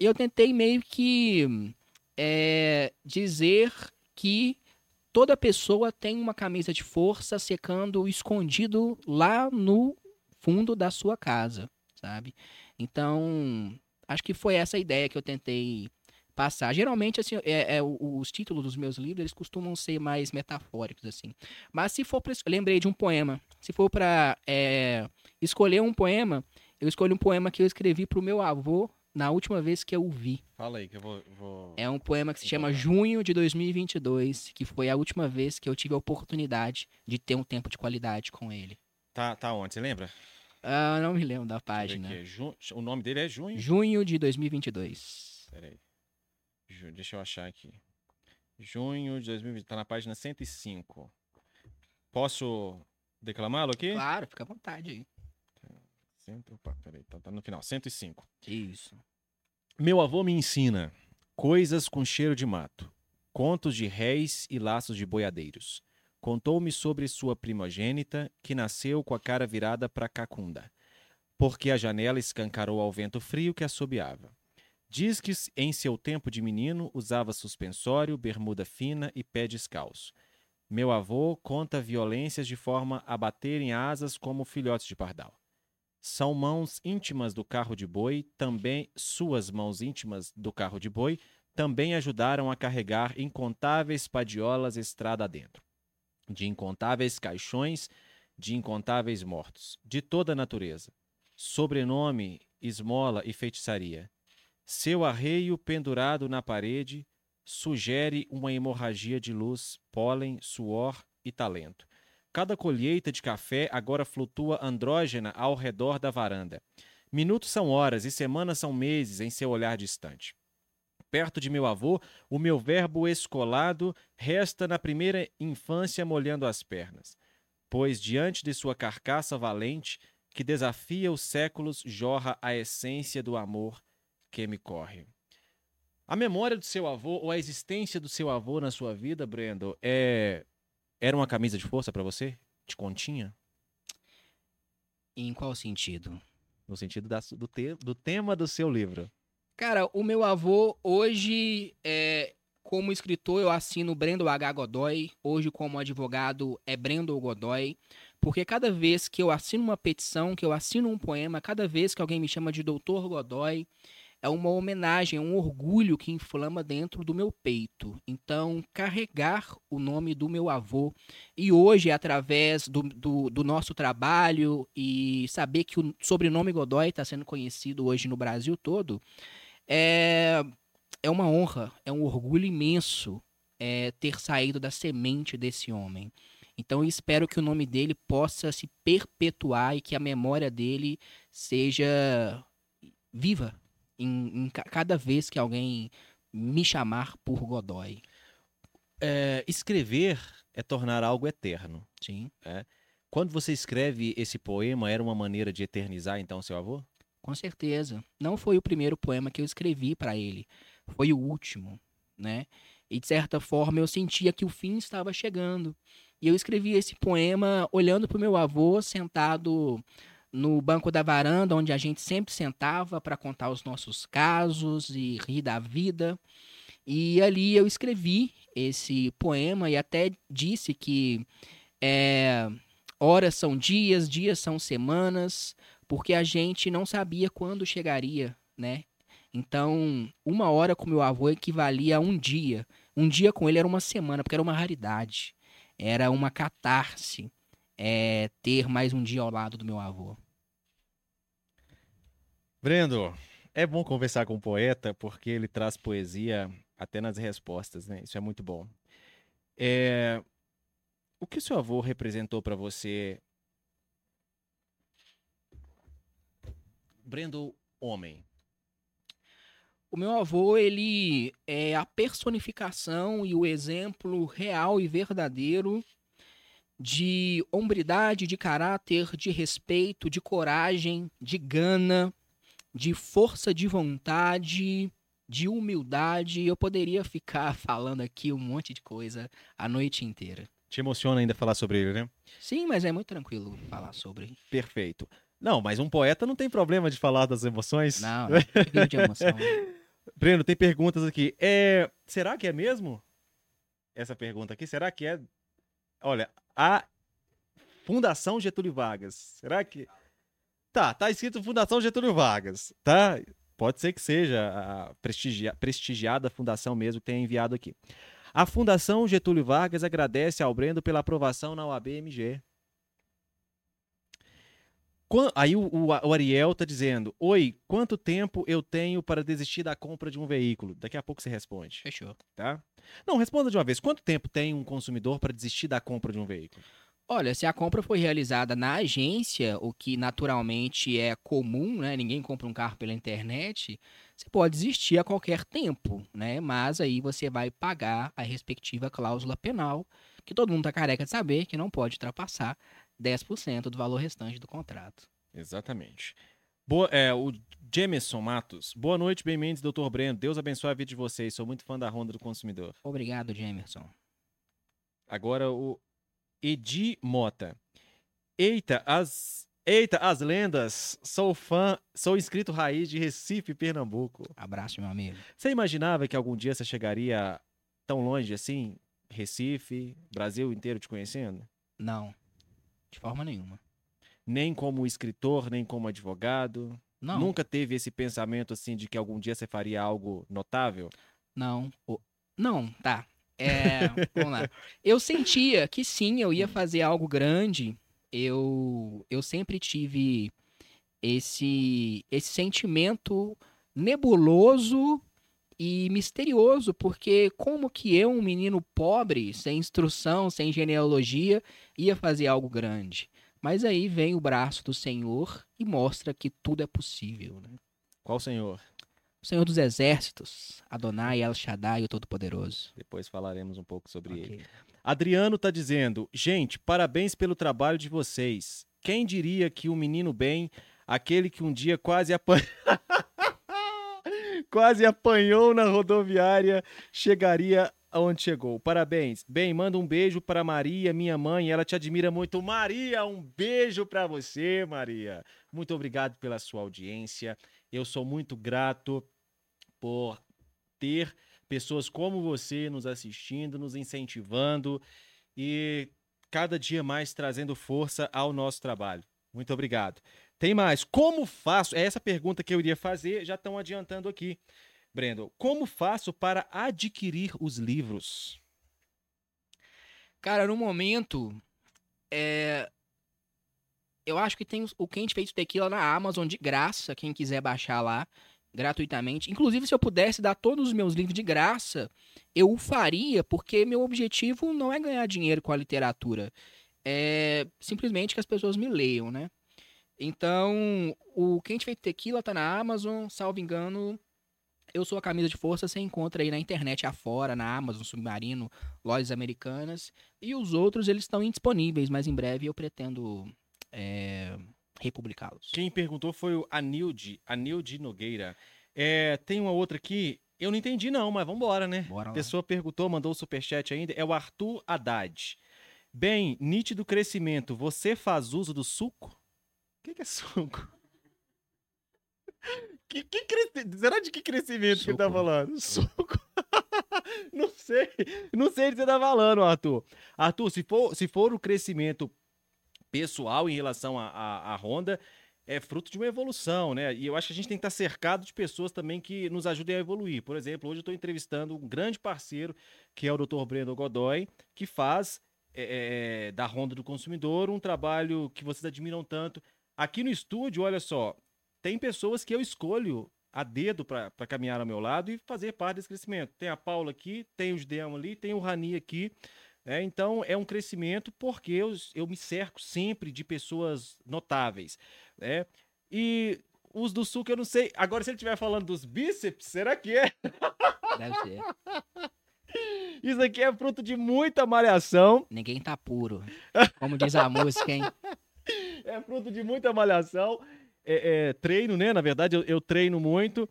Eu tentei meio que é, dizer que toda pessoa tem uma camisa de força secando escondido lá no fundo da sua casa, sabe? Então, acho que foi essa ideia que eu tentei passar. Geralmente, assim, é, é, o- os títulos dos meus livros, eles costumam ser mais metafóricos, assim. Mas se for Lembrei de um poema. Se for pra é, escolher um poema, eu escolho um poema que eu escrevi pro meu avô na última vez que eu vi. Fala aí que eu vou. vou... É um poema que se chama Junho de 2022, que foi a última vez que eu tive a oportunidade de ter um tempo de qualidade com ele. Tá, tá onde? Você lembra? Ah, não me lembro da página. É Ju- O nome dele é Junho. Junho de 2022. Peraí. Ju- Deixa eu achar aqui. Junho de 2020. Tá na página 105. Posso declamá-lo aqui? Claro, fica à vontade aí. Cento... Opa, peraí. Tá, tá no final. 105. Isso. Meu avô me ensina coisas com cheiro de mato, contos de réis e laços de boiadeiros. Contou-me sobre sua primogênita, que nasceu com a cara virada para Cacunda, porque a janela escancarou ao vento frio que assobiava. Diz que em seu tempo de menino usava suspensório, bermuda fina e pé descalço. Meu avô conta violências de forma a baterem asas como filhotes de pardal. São mãos íntimas do carro de boi, também suas mãos íntimas do carro de boi, também ajudaram a carregar incontáveis padiolas estrada adentro, de incontáveis caixões, de incontáveis mortos, de toda a natureza. Sobrenome, esmola e feitiçaria. Seu arreio pendurado na parede sugere uma hemorragia de luz, pólen, suor e talento. Cada colheita de café agora flutua andrógena ao redor da varanda. Minutos são horas e semanas são meses em seu olhar distante. Perto de meu avô, o meu verbo escolado resta na primeira infância molhando as pernas, pois diante de sua carcaça valente, que desafia os séculos, jorra a essência do amor que me corre. A memória do seu avô ou a existência do seu avô na sua vida, Brendo, é era uma camisa de força pra você? Te continha? Em qual sentido? No sentido da do, te- do tema do seu livro. Cara, o meu avô hoje, é, como escritor, eu assino Brendo H. Godoy. Hoje, como advogado, é Brendo Godoy. Porque cada vez que eu assino uma petição, que eu assino um poema, cada vez que alguém me chama de Doutor Godoy, é uma homenagem, é um orgulho que inflama dentro do meu peito. Então, carregar o nome do meu avô e hoje, através do, do, do nosso trabalho e saber que o sobrenome Godoy está sendo conhecido hoje no Brasil todo, é, é uma honra, é um orgulho imenso é, ter saído da semente desse homem. Então espero que o nome dele possa se perpetuar e que a memória dele seja viva em, em ca- cada vez que alguém me chamar por Godoy. É, escrever é tornar algo eterno. Sim, Quando você escreve esse poema, era uma maneira de eternizar então seu avô? com certeza. Não foi o primeiro poema que eu escrevi para ele, foi o último, né? E de certa forma eu sentia que o fim estava chegando. E eu escrevi esse poema olhando para o meu avô sentado no banco da varanda, onde a gente sempre sentava para contar os nossos casos e rir da vida. E ali eu escrevi esse poema e até disse que é, horas são dias, dias são semanas, porque a gente não sabia quando chegaria, né? Então, uma hora com meu avô equivalia a um dia. Um dia com ele era uma semana, porque era uma raridade. Era uma catarse é, ter mais um dia ao lado do meu avô. Brendo, é bom conversar com um poeta porque ele traz poesia até nas respostas, né? Isso é muito bom. É, O que seu avô representou pra você? Brendo, homem. O meu avô, ele é a personificação e o exemplo real e verdadeiro de hombridade, de caráter, de respeito, de coragem, de gana, de força de vontade, de humildade. Eu poderia ficar falando aqui um monte de coisa a noite inteira. Te emociona ainda falar sobre ele, né? Sim, mas é muito tranquilo falar sobre. Perfeito. Não, mas um poeta não tem problema de falar das emoções. Não, não vivo de emoção. Breno, tem perguntas aqui. É, será que é mesmo? Essa pergunta aqui, será que é? Olha, a Fundação Getúlio Vargas. Será que Tá, tá escrito Fundação Getúlio Vargas, tá? Pode ser que seja a prestigia- prestigiada fundação mesmo que tenha enviado aqui. A Fundação Getúlio Vargas agradece ao Brendo pela aprovação na UAB-MG. Aí o, o- o Ariel tá dizendo: Oi, quanto tempo eu tenho para desistir da compra de um veículo? Daqui a pouco você responde, Fechou. tá? Não, responda de uma vez. Quanto tempo tem um consumidor para desistir da compra de um veículo? Olha, se a compra foi realizada na agência, o que naturalmente é comum, né? Ninguém compra um carro pela internet, você pode desistir a qualquer tempo, né? Mas aí você vai pagar a respectiva cláusula penal, que todo mundo tá careca de saber que não pode ultrapassar 10% do valor restante do contrato. Exatamente. Boa, é, o Jameson Matos. Boa noite, bem Mendes, doutor Breno. Deus abençoe a vida de vocês. Sou muito fã da Ronda do Consumidor. Obrigado, Jamerson. Agora o Edi Mota. Eita, as. Eita, as lendas! Sou fã, sou inscrito raiz de Recife, Pernambuco. Abraço, meu amigo. Você imaginava que algum dia você chegaria tão longe assim? Recife, Brasil inteiro te conhecendo? Não, de forma nenhuma. Nem como escritor, nem como advogado. Não, Nunca teve esse pensamento assim de que algum dia você faria algo notável? Não. O- Não, tá. É, vamos lá. Eu sentia que sim, eu ia fazer algo grande. Eu, eu sempre tive esse, esse sentimento nebuloso e misterioso, porque como que eu, um menino pobre, sem instrução, sem genealogia, ia fazer algo grande? Mas aí vem o braço do Senhor e mostra que tudo é possível, né? Qual senhor? O Senhor dos Exércitos, Adonai El Shaddai, o Todo-Poderoso. Depois falaremos um pouco sobre ele. Ok. Adriano tá dizendo: Gente, parabéns pelo trabalho de vocês. Quem diria que o menino bem, aquele que um dia quase apanhou. quase apanhou na rodoviária, chegaria aonde chegou. Parabéns. Bem, manda um beijo para Maria, minha mãe, ela te admira muito. Maria, um beijo para você, Maria. Muito obrigado pela sua audiência. Eu sou muito grato por ter pessoas como você nos assistindo, nos incentivando e cada dia mais trazendo força ao nosso trabalho. Muito obrigado. Tem mais. Como faço? É essa pergunta que eu iria fazer, já estão adiantando aqui. Brendo, como faço para adquirir os livros? Cara, no momento, é... eu acho que tem o Quente Feito Tequila na Amazon de graça, quem quiser baixar lá, gratuitamente. Inclusive, se eu pudesse dar todos os meus livros de graça, eu o faria, porque meu objetivo não é ganhar dinheiro com a literatura. É simplesmente que as pessoas me leiam, né? Então, o Quente Feito Tequila tá na Amazon, salvo engano. Eu sou a camisa de força, você encontra aí na internet afora, na Amazon, Submarino, lojas americanas. E os outros, eles estão indisponíveis, mas em breve eu pretendo é, republicá-los. Quem perguntou foi o Anilde, Anilde Nogueira. É, tem uma outra aqui, eu não entendi não, mas vambora, né? Bora A lá. pessoa perguntou, mandou o superchat ainda, é o Arthur Haddad. Bem, nítido crescimento, você faz uso do suco? O que, que é suco? Que, que Será de que crescimento que ele tá falando? Suco. não sei. Não sei o que você tá falando, Arthur. Arthur, se for, se for o crescimento pessoal em relação à Honda, é fruto de uma evolução, né? E eu acho que a gente tem que estar cercado de pessoas também que nos ajudem a evoluir. Por exemplo, hoje eu estou entrevistando um grande parceiro, que é o Dr. Breno Godoy, que faz é, é, da Honda do Consumidor um trabalho que vocês admiram tanto. Aqui no estúdio, olha só, tem pessoas que eu escolho a dedo para caminhar ao meu lado e fazer parte desse crescimento. Tem a Paula aqui, tem o Gideon ali, tem o Rani aqui. né? então é um crescimento porque eu, eu me cerco sempre de pessoas notáveis. Né? E os do sul que eu não sei. Agora, se ele estiver falando dos bíceps, será que é? Deve ser. Isso aqui é fruto de muita malhação. Ninguém tá puro. Como diz a música, hein? É fruto de muita malhação. É, é, treino, né? Na verdade, eu, eu treino muito.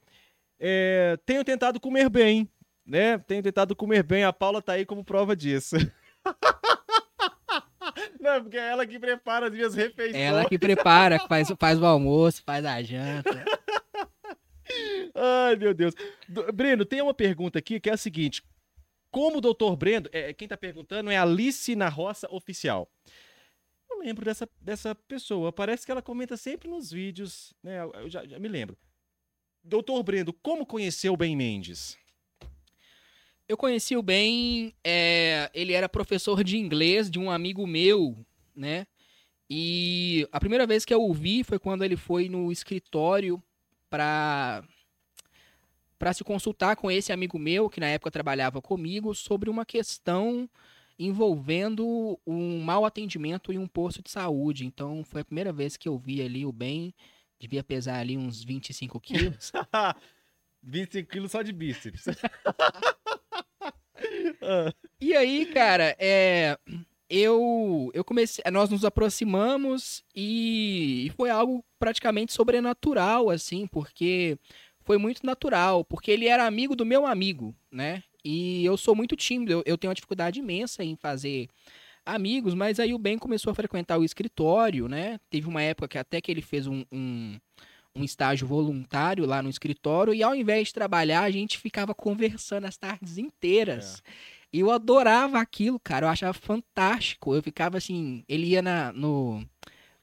É, tenho tentado comer bem, né? Tenho tentado comer bem. A Paula tá aí como prova disso. Não, porque é ela que prepara as minhas refeições. Ela que prepara, faz, faz o almoço, faz a janta. Ai, meu Deus. Breno, tem uma pergunta aqui que é a seguinte. Como o doutor Breno, é, quem tá perguntando é Alice na Roça Oficial. Eu lembro dessa, dessa pessoa. Parece que ela comenta sempre nos vídeos, né? Eu- já, já me lembro. Doutor Breno, como conheceu o Ben Mendes? Eu conheci o Ben, é, ele era professor de inglês de um amigo meu, né? E a primeira vez que eu o vi foi quando ele foi no escritório para para se consultar com esse amigo meu que na época trabalhava comigo sobre uma questão envolvendo um mau atendimento em um posto de saúde. Então foi a primeira vez que eu vi ali o Ben, devia pesar ali uns 25 quilos. 25 quilos só de bíceps. E aí, cara, é, eu, eu comecei, nós nos aproximamos e, e foi algo praticamente sobrenatural, assim, porque foi muito natural, porque ele era amigo do meu amigo, né? E eu sou muito tímido, eu, eu tenho uma dificuldade imensa em fazer amigos, mas aí o Ben começou a frequentar o escritório, né? Teve uma época que até que ele fez um, um, um estágio voluntário lá no escritório e ao invés de trabalhar, a gente ficava conversando as tardes inteiras. E eu adorava aquilo, cara. Eu achava fantástico. Eu ficava assim, ele ia na, no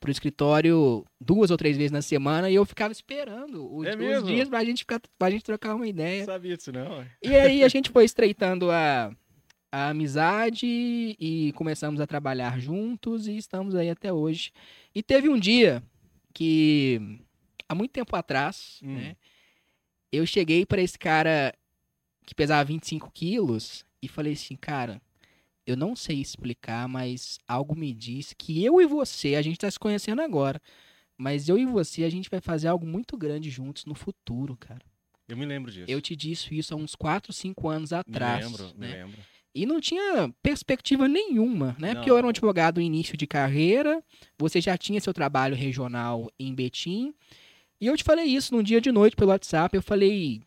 pro escritório duas ou três vezes na semana e eu ficava esperando os, É os dias pra gente ficar, pra gente trocar uma Não ideia. sabia disso, não. E aí a gente foi estreitando a, a amizade e começamos a trabalhar juntos e estamos aí até hoje. E teve um dia que, há muito tempo atrás, Hum. né, eu cheguei pra esse cara que pesava 25 quilos e falei assim, cara, eu não sei explicar, mas algo me diz que eu e você, a gente tá se conhecendo agora, mas eu e você, a gente vai fazer algo muito grande juntos no futuro, cara. Eu me lembro disso. Eu te disse isso há uns 4, 5 anos me atrás. lembro, me né? lembro. E não tinha perspectiva nenhuma, né? Porque eu era um Não. advogado em início de carreira, você já tinha seu trabalho regional em Betim. E eu te falei isso num dia de noite pelo WhatsApp. Eu falei,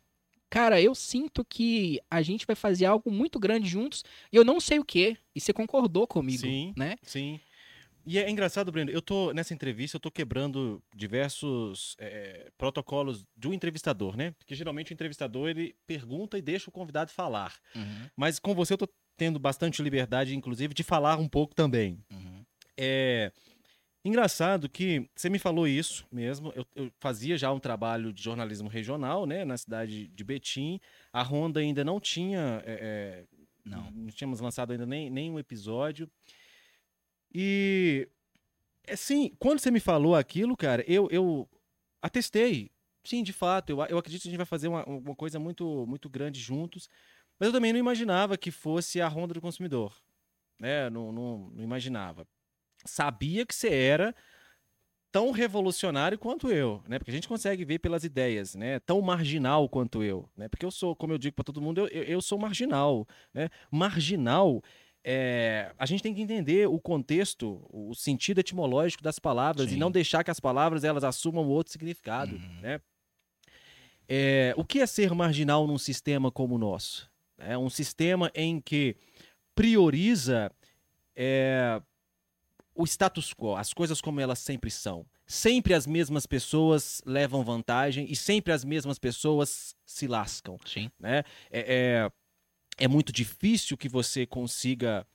cara, eu sinto que a gente vai fazer algo muito grande juntos e eu não sei o que. E você concordou comigo, Sim. né? Sim. E é engraçado, Breno, eu tô nessa entrevista, eu tô quebrando diversos é, protocolos do entrevistador, né? Porque geralmente o entrevistador ele pergunta e deixa o convidado falar. Uhum, Mas com você eu tô tendo bastante liberdade, inclusive, de falar um pouco também. uhum. É engraçado que você me falou isso mesmo. Eu, eu fazia já um trabalho de jornalismo regional, né, na cidade de Betim. A Honda ainda não tinha, é, é, Não. não tínhamos lançado ainda nem, nem um episódio. E assim, quando você me falou aquilo, cara, eu, eu atestei. Sim, de fato, eu, eu acredito que a gente vai fazer uma, uma coisa muito, muito grande juntos. Mas eu também não imaginava que fosse a Honda do consumidor. Né? Não, não, não imaginava. Sabia que você era tão revolucionário quanto eu, né? Porque a gente consegue ver pelas ideias, né? Tão marginal quanto eu, né? Porque eu sou, como eu digo para todo mundo, eu, eu, sou marginal, né? Marginal é, a gente tem que entender o contexto, o sentido etimológico das palavras Sim. e não deixar que as palavras elas assumam outro significado, né? É, o que é ser marginal num sistema como o nosso? É um sistema em que prioriza é, o status quo, as coisas como elas sempre são. Sempre as mesmas pessoas levam vantagem e sempre as mesmas pessoas se lascam Sim. né? É, é, é muito difícil que você consiga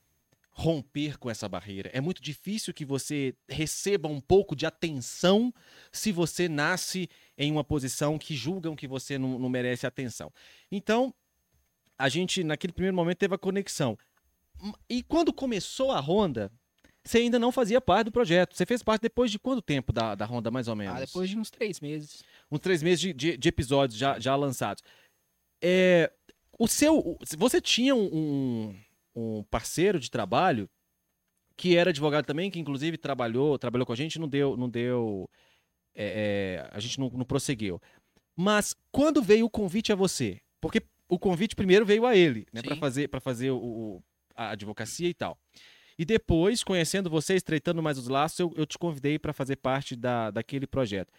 romper com essa barreira. É muito difícil que você receba um pouco de atenção se você nasce em uma posição que julgam que você não, não merece atenção. Então, a gente, naquele primeiro momento, teve a conexão. E quando começou a Honda, você ainda não fazia parte do projeto. Você fez parte depois de quanto tempo da, da Honda, mais ou menos? Ah, depois de uns três meses. uns três meses de, de- de episódios já, já lançados. É, o seu, você tinha um, um parceiro de trabalho que era advogado também, que inclusive trabalhou, trabalhou com a gente, não deu, não deu, é, é, a gente não, não prosseguiu. Mas quando veio o convite a você, porque o convite primeiro veio a ele, né, para fazer, para fazer o- a advocacia e tal. E depois, conhecendo você, estreitando mais os laços, eu, eu te convidei para fazer parte da, daquele projeto.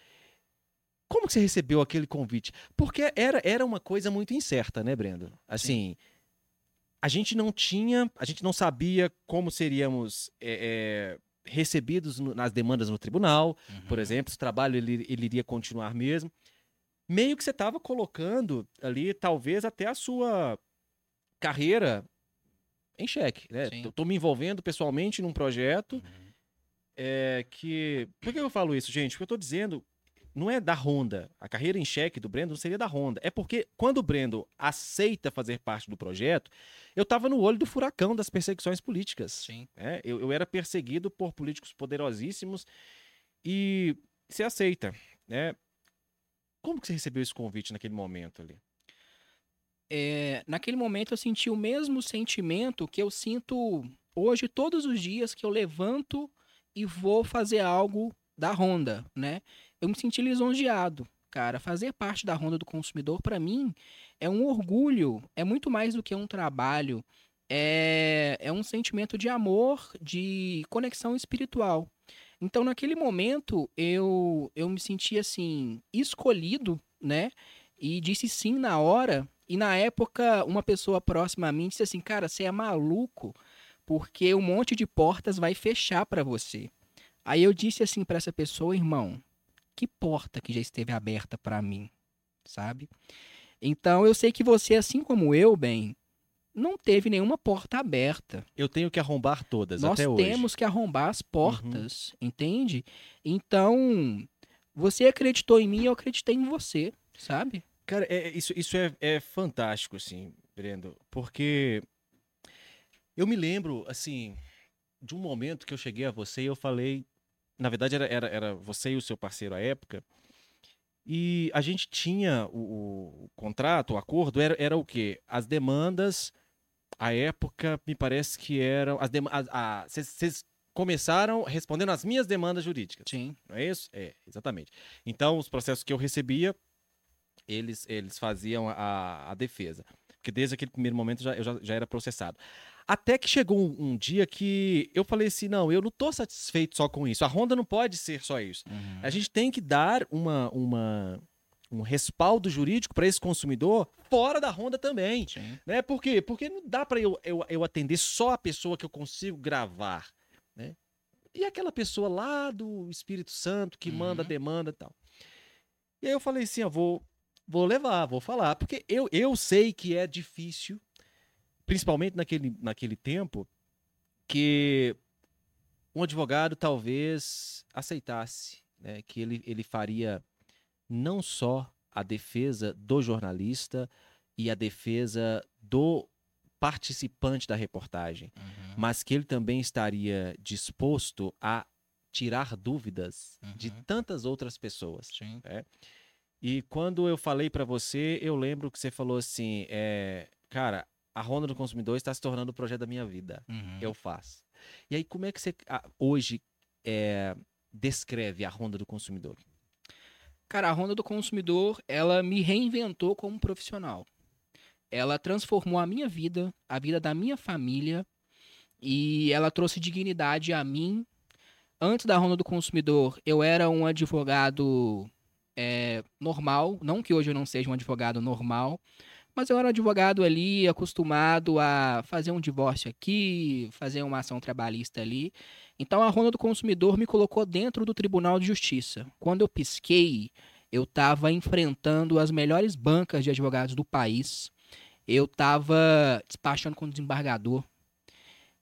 Como que você recebeu aquele convite? Porque era, era uma coisa muito incerta, né, Brendo? Assim, a gente não tinha, a gente não sabia como seríamos é, é, recebidos no- nas demandas no tribunal, por exemplo, se o trabalho ele, ele iria continuar mesmo. Meio que você estava colocando ali, talvez até a sua carreira em xeque, né? Sim. Eu tô me envolvendo pessoalmente num projeto é, que. Por que eu falo isso, gente? Porque eu tô dizendo, não é da Honda. A carreira em xeque do Brendo não seria da Honda. É porque quando o Brendo aceita fazer parte do projeto, eu tava no olho do furacão das perseguições políticas. Sim. né? Eu, eu era perseguido por políticos poderosíssimos e você aceita, né? Como que você recebeu esse convite naquele momento ali? É, naquele momento eu senti o mesmo sentimento que eu sinto hoje todos os dias que eu levanto e vou fazer algo da Honda, né? Eu me senti lisonjeado, cara. Fazer parte da Honda do consumidor para mim é um orgulho, é muito mais do que um trabalho. É, é um sentimento de amor, de conexão espiritual. Então, naquele momento, eu, eu me senti assim, escolhido, né? E disse sim na hora. E na época, uma pessoa próxima a mim disse assim: Cara, você é maluco, porque um monte de portas vai fechar para você. Aí eu disse assim para essa pessoa: Irmão, que porta que já esteve aberta para mim, sabe? Então eu sei que você, assim como eu, bem, não teve nenhuma porta aberta. Eu tenho que arrombar todas Nós até hoje. Uhum. temos que arrombar as portas, entende? Então, você acreditou em mim, eu acreditei em você, sabe? Cara, é- é- isso, isso é, é fantástico, assim, Brendo, porque eu me lembro, assim, de um momento que eu cheguei a você e eu falei, na verdade era, era, era você e o seu parceiro à época, e a gente tinha o, o contrato, o acordo, era, era o quê? As demandas, à época, me parece que eram, as demandas, vocês começaram respondendo as minhas demandas jurídicas. Sim. Não é isso? É, exatamente. Então, os processos que eu recebia, eles, eles faziam a, a defesa. Porque desde aquele primeiro momento já, eu já, já era processado. Até que chegou um, um dia que eu falei assim: não, eu não tô satisfeito só com isso. A Honda não pode ser só isso. A gente tem que dar uma, uma, um respaldo jurídico para esse consumidor fora da Honda também. Sim. Né? Por quê? Porque não dá para eu, eu, eu atender só a pessoa que eu consigo gravar. Né? E aquela pessoa lá do Espírito Santo que manda Uhum. demanda e tal. E aí eu falei assim: eu vou, vou levar, vou falar. Porque eu, eu sei que é difícil, principalmente naquele, naquele tempo, que um advogado talvez aceitasse né, que ele, ele faria não só a defesa do jornalista e a defesa do participante da reportagem, Uhum. mas que ele também estaria disposto a tirar dúvidas de Uhum. tantas outras pessoas. Sim. E quando eu falei pra você, eu lembro que você falou assim, é, cara, a Ronda do Consumidor está se tornando o projeto da minha vida. Uhum. Eu faço. E aí, como é que você ah, hoje é, descreve a Ronda do Consumidor? Cara, a Ronda do Consumidor, ela me reinventou como profissional. Ela transformou a minha vida, a vida da minha família, e ela trouxe dignidade a mim. Antes da Ronda do Consumidor, eu era um advogado é, normal, não que hoje eu não seja um advogado normal, mas eu era um advogado ali, acostumado a fazer um divórcio aqui, fazer uma ação trabalhista ali. Então a Ronda do Consumidor me colocou dentro do Tribunal de Justiça. Quando eu pisquei, eu estava enfrentando as melhores bancas de advogados do país. Eu estava despachando com desembargador.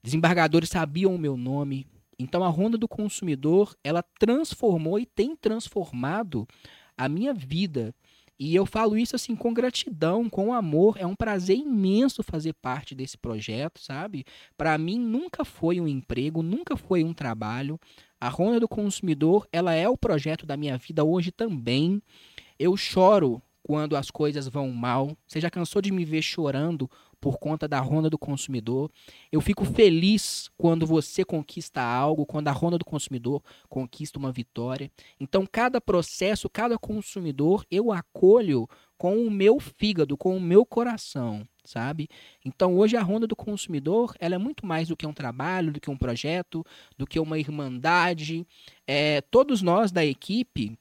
Desembargadores sabiam o meu nome. Então a Ronda do Consumidor, ela transformou e tem transformado a minha vida. E eu falo isso assim com gratidão, com amor. É um prazer imenso fazer parte desse projeto, sabe? Para mim nunca foi um emprego, nunca foi um trabalho. A Ronda do Consumidor, ela é o projeto da minha vida hoje também. Eu choro quando as coisas vão mal. Você já cansou de me ver chorando por conta da Ronda do Consumidor? Eu fico feliz quando você conquista algo, quando a Ronda do Consumidor conquista uma vitória. Então, cada processo, cada consumidor, eu acolho com o meu fígado, com o meu coração, sabe? Então, hoje a Ronda do Consumidor, ela é muito mais do que um trabalho, do que um projeto, do que uma irmandade. É, todos nós da equipe,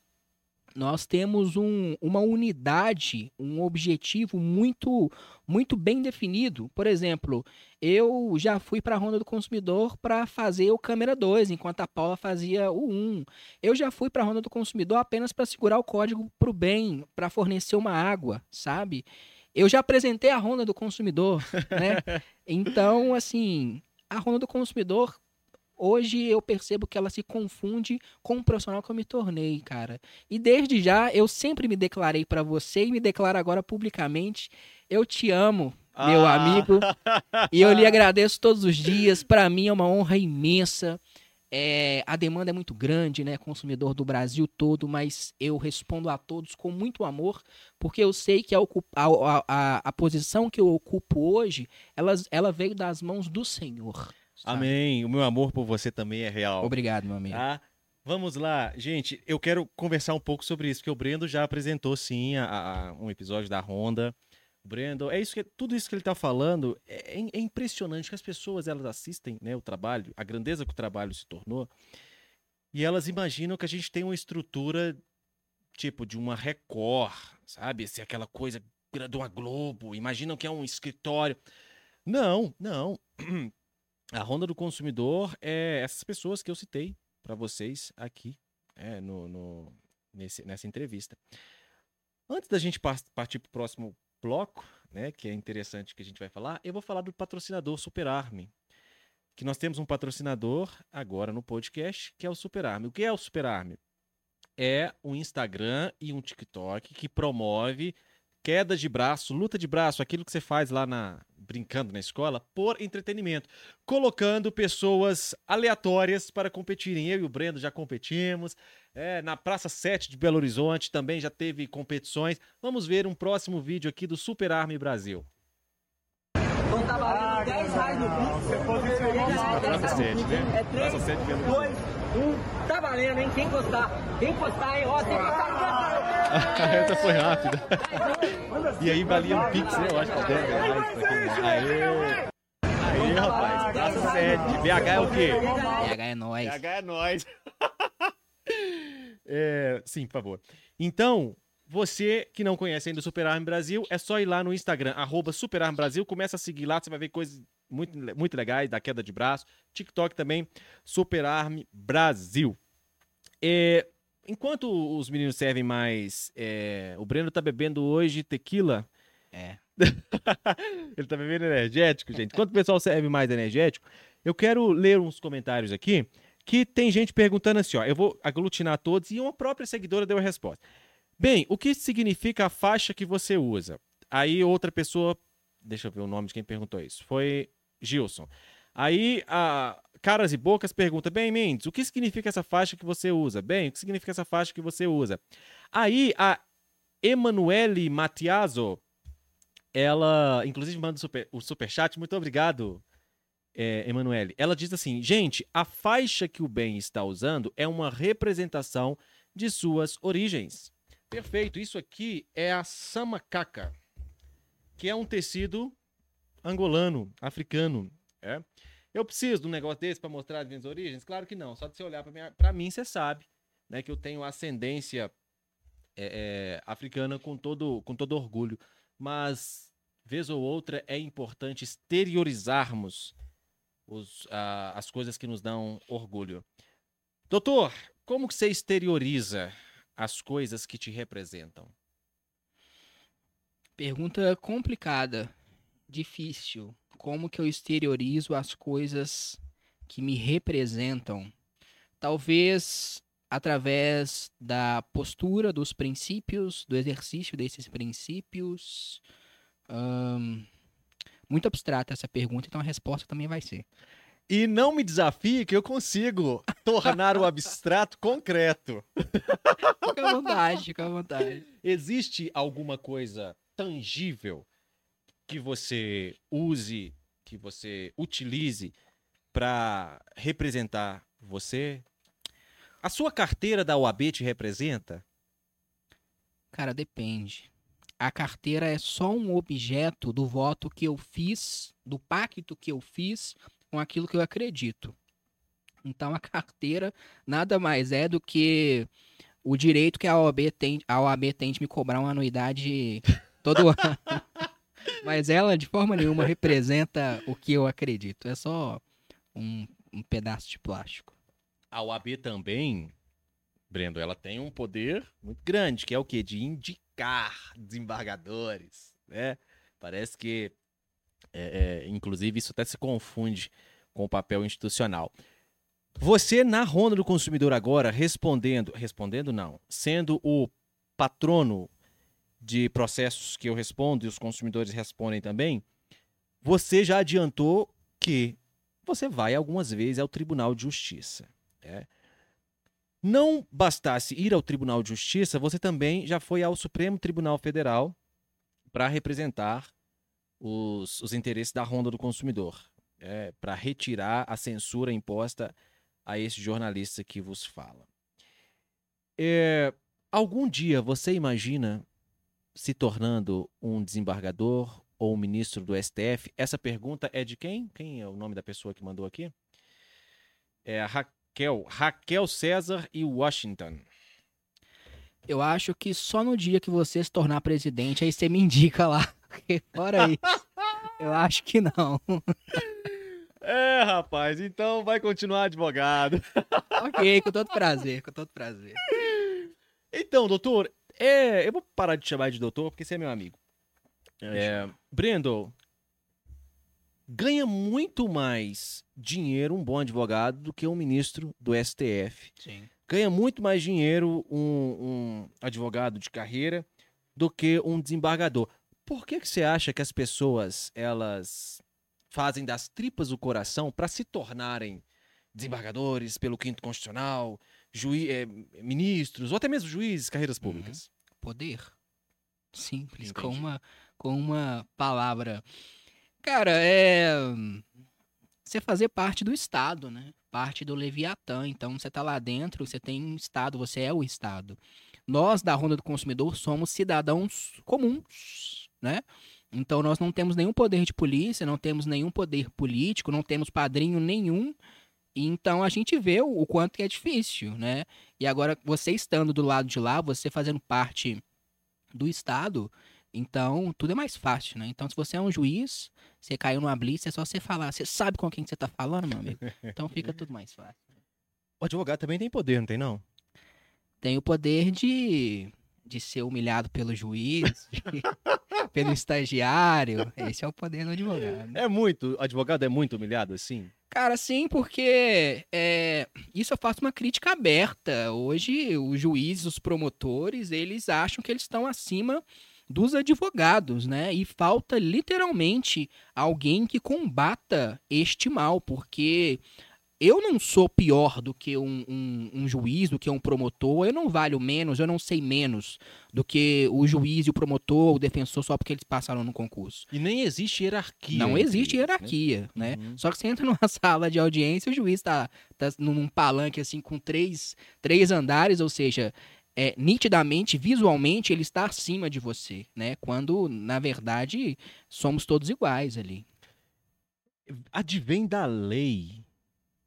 nós temos um, uma unidade, um objetivo muito muito bem definido. Por exemplo, eu já fui para a Ronda do Consumidor para fazer o câmera 2, enquanto a Paula fazia o 1. Eu já fui para a Ronda do Consumidor apenas para segurar o código para o bem, para fornecer uma água, sabe? Eu já apresentei a Ronda do Consumidor, né? Então, assim, a Ronda do Consumidor hoje eu percebo que ela se confunde com o profissional que eu me tornei, cara. E desde já eu sempre me declarei para você e me declaro agora publicamente, eu te amo, meu Ah. amigo. E eu lhe agradeço todos os dias. Para mim é uma honra imensa. É, a demanda é muito grande, né? Consumidor do Brasil todo, mas eu respondo a todos com muito amor, porque eu sei que a, a, a- a posição que eu ocupo hoje, ela, ela veio das mãos do Senhor. Sabe? Amém. O meu amor por você também é real. Obrigado, meu amigo. Tá? Vamos lá, gente. Eu quero conversar um pouco sobre isso, porque o Brendo já apresentou sim a- a- um episódio da Honda. O Brendo, é isso que tudo isso que ele tá falando é, é impressionante que as pessoas elas assistem, né, o trabalho, a grandeza que o trabalho se tornou, e elas imaginam que a gente tem uma estrutura tipo de uma Record, sabe? Se aquela coisa de uma Globo, imaginam que é um escritório. Não, não. A Honda do Consumidor é essas pessoas que eu citei para vocês aqui é, no, no- nesse, nessa entrevista. Antes da gente par- partir para o próximo bloco, né, que é interessante que a gente vai falar, eu vou falar do patrocinador Superarm. Que nós temos um patrocinador agora no podcast, que é o Superarm. O que é o Superarm? É um Instagram e um TikTok que promove queda de braço, luta de braço, aquilo que você faz lá na brincando na escola, por entretenimento colocando pessoas aleatórias para competirem. Eu e o Brendo já competimos. É, na Praça 7 de Belo Horizonte também já teve competições. Vamos ver um próximo vídeo aqui do Super Army Brasil. Então tá valendo 10 reais no Pix. Você Praça 7, né? É 3, Praça 7 de Belo 2, 1. Tá valendo, hein? Quem gostar. Quem gostar, hein? Ó, tem que gostar. Essa foi rápida. E aí valia um Pix, né? Eu acho que 10 reais. pra quem- Aê! Aê, rapaz. Praça 7. BH é o quê? PH é nóis. PH é nóis. É, sim, por favor. Então, você que não conhece ainda o Super Arm Brasil, é só ir lá no Instagram, arroba Super Arm Brasil, começa a seguir lá, você vai ver coisas muito, muito legais da queda de braço. TikTok também, Super Arm Brasil. É, enquanto os meninos servem mais. é, o Breno tá bebendo hoje tequila. É. Ele tá bebendo energético, gente. Enquanto o pessoal serve mais energético, eu quero ler uns comentários aqui que tem gente perguntando assim, ó. Eu vou aglutinar todos e uma própria seguidora deu a resposta. Bem, o que significa a faixa que você usa? Aí outra pessoa, deixa eu ver o nome de quem perguntou isso. Foi Gilson. Aí a Caras e Bocas pergunta: Bem, Mendes, o que significa essa faixa que você usa? Bem, o que significa essa faixa que você usa? Aí a Emanuele Matiaso, ela, inclusive, manda o super, o superchat. Muito obrigado, é, Emanuele. Ela diz assim: Gente, a faixa que o bem está usando é uma representação de suas origens. Perfeito. Isso aqui é a samacaca, que é um tecido angolano, africano. É. Eu preciso de um negócio desse para mostrar as minhas origens? Claro que não. Só de você olhar para mim, você sabe né, que eu tenho ascendência é, é, africana com todo, com todo orgulho. Mas, vez ou outra, é importante exteriorizarmos os, a- as coisas que nos dão orgulho. Doutor, como que você exterioriza as coisas que te representam? Pergunta complicada, difícil. Como que eu exteriorizo as coisas que me representam? Talvez através da postura, dos princípios, do exercício desses princípios. Ahn, muito abstrata essa pergunta, então a resposta também vai ser. E não me desafie que eu consigo tornar o abstrato concreto. Fica à vontade, fica à vontade. Existe alguma coisa tangível que você use, que você utilize para representar você? A sua carteira da OAB te representa? Cara, depende. A carteira é só um objeto do voto que eu fiz, do pacto que eu fiz com aquilo que eu acredito. Então a carteira nada mais é do que o direito que a OAB tem, a OAB tem de me cobrar uma anuidade todo ano. Mas ela de forma nenhuma representa o que eu acredito. É só um, um pedaço de plástico. A OAB também, Brendo, ela tem um poder muito grande, que é o quê? De indicar desembargadores, né? Parece que, é, é, inclusive, isso até se confunde com o papel institucional. Você, na Ronda do Consumidor agora, respondendo, respondendo não, sendo o patrono de processos que eu respondo e os consumidores respondem também, você já adiantou que você vai algumas vezes ao Tribunal de Justiça. né? Não bastasse ir ao Tribunal de Justiça, você também já foi ao Supremo Tribunal Federal para representar os, os interesses da Ronda do Consumidor, para retirar a censura imposta a esse jornalista que vos fala. É, algum dia você imagina se tornando um desembargador ou um ministro do STF? Essa pergunta é de quem? Quem é o nome da pessoa que mandou aqui? É a Raquel. Raquel César e Washington. Eu acho que só no dia que você se tornar presidente, aí você me indica lá. Fora isso, eu acho que não. É, rapaz, então vai continuar advogado. ok, com todo prazer, com todo prazer. Então, doutor, é, eu vou parar de chamar de doutor porque você é meu amigo. É, Brendo, ganha muito mais dinheiro um bom advogado do que um ministro do STF. Sim. Ganha muito mais dinheiro um, um advogado de carreira do que um desembargador. Por que, que você acha que as pessoas elas fazem das tripas o coração para se tornarem desembargadores pelo quinto constitucional, juí- eh, ministros ou até mesmo juízes, carreiras públicas? Poder. Simples, com uma, com uma palavra. Cara, é. Você fazer parte do Estado, né? Parte do Leviatã. Então, você tá lá dentro, você tem um Estado, você é o Estado. Nós, da Ronda do Consumidor, somos cidadãos comuns, né? Então, nós não temos nenhum poder de polícia, não temos nenhum poder político, não temos padrinho nenhum. Então, a gente vê o, o quanto que é difícil, né? E agora, você estando do lado de lá, você fazendo parte do Estado, então tudo é mais fácil, né? Então, se você é um juiz, você caiu numa blitz, é só você falar. Você sabe com quem que você tá falando, meu amigo? Então fica tudo mais fácil. O advogado também tem poder, não tem não? Tem o poder de, de ser humilhado pelo juiz, de- pelo estagiário. Esse é o poder do advogado. É muito, o advogado é muito humilhado assim? Cara, sim, porque é, isso eu faço uma crítica aberta. Hoje, os juízes, os promotores, eles acham que eles estão acima dos advogados, né? E falta literalmente alguém que combata este mal, porque eu não sou pior do que um, um- um juiz, do que um promotor, eu não valho menos, eu não sei menos do que o juiz e o promotor, o defensor, só porque eles passaram no concurso. E nem existe hierarquia. Não existe eles, né? hierarquia, né? Uhum. Só que você entra numa sala de audiência, o juiz tá, tá num palanque assim com três, três andares, ou seja, é, nitidamente, visualmente, ele está acima de você, né? Quando, na verdade, somos todos iguais ali. Advém da lei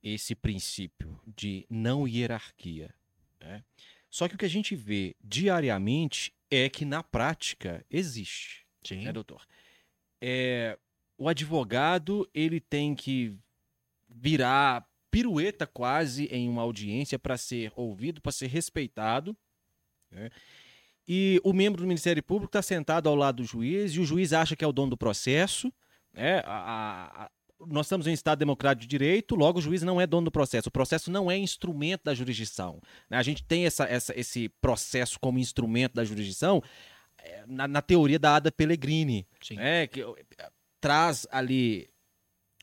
esse princípio de não hierarquia. né? Só que o que a gente vê diariamente é que na prática existe. Sim. né, doutor? É, o advogado ele tem que virar pirueta quase em uma audiência para ser ouvido, para ser respeitado. né? E o membro do Ministério Público está sentado ao lado do juiz e o juiz acha que é o dono do processo. Né? A- a- nós estamos em Estado democrático de direito, logo o juiz não é dono do processo. O processo não é instrumento da jurisdição. né? A gente tem essa, essa- esse processo como instrumento da jurisdição é, na, na teoria da Ada Pellegrini, né, que eh, traz ali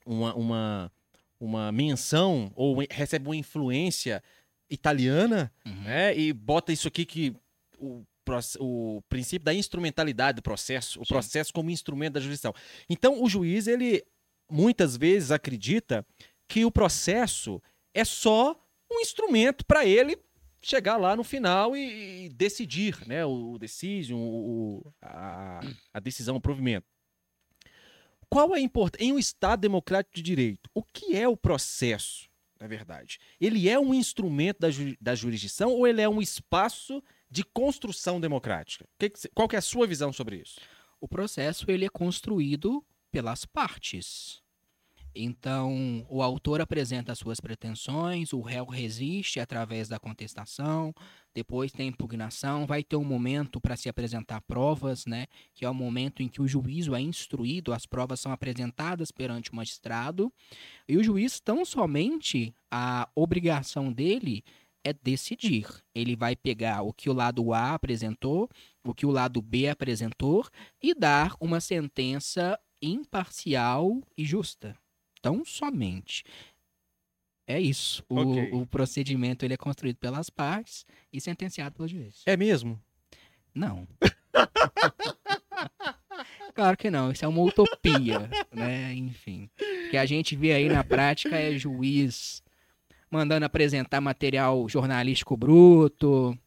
uma, uma, uma menção ou recebe uma influência italiana Uhum. né, e bota isso aqui que o, o princípio da instrumentalidade do processo, o Sim. processo como instrumento da jurisdição. Então o juiz ele muitas vezes acredita que o processo é só um instrumento para ele chegar lá no final e, e decidir, né? O, o decision, o, a, a decisão, o provimento. Qual é a importância? Em um Estado democrático de direito, o que é o processo, na verdade? Ele é um instrumento da, ju- da jurisdição ou ele é um espaço de construção democrática? Que que qual que é a sua visão sobre isso? O processo ele é construído pelas partes. Então, o autor apresenta as suas pretensões, o réu resiste através da contestação, depois tem impugnação, vai ter um momento para se apresentar provas, né? Que é o momento em que o juízo é instruído, as provas são apresentadas perante o magistrado, e o juiz, tão somente, a obrigação dele é decidir. Ele vai pegar o que o lado A apresentou, o que o lado B apresentou, e dar uma sentença imparcial e justa. Tão somente. É isso. O, Ok. o procedimento ele é construído pelas partes e sentenciado pelo juiz. É mesmo? Não. claro que não. Isso é uma utopia, né? Enfim. O que a gente vê aí na prática é juiz mandando apresentar material jornalístico bruto,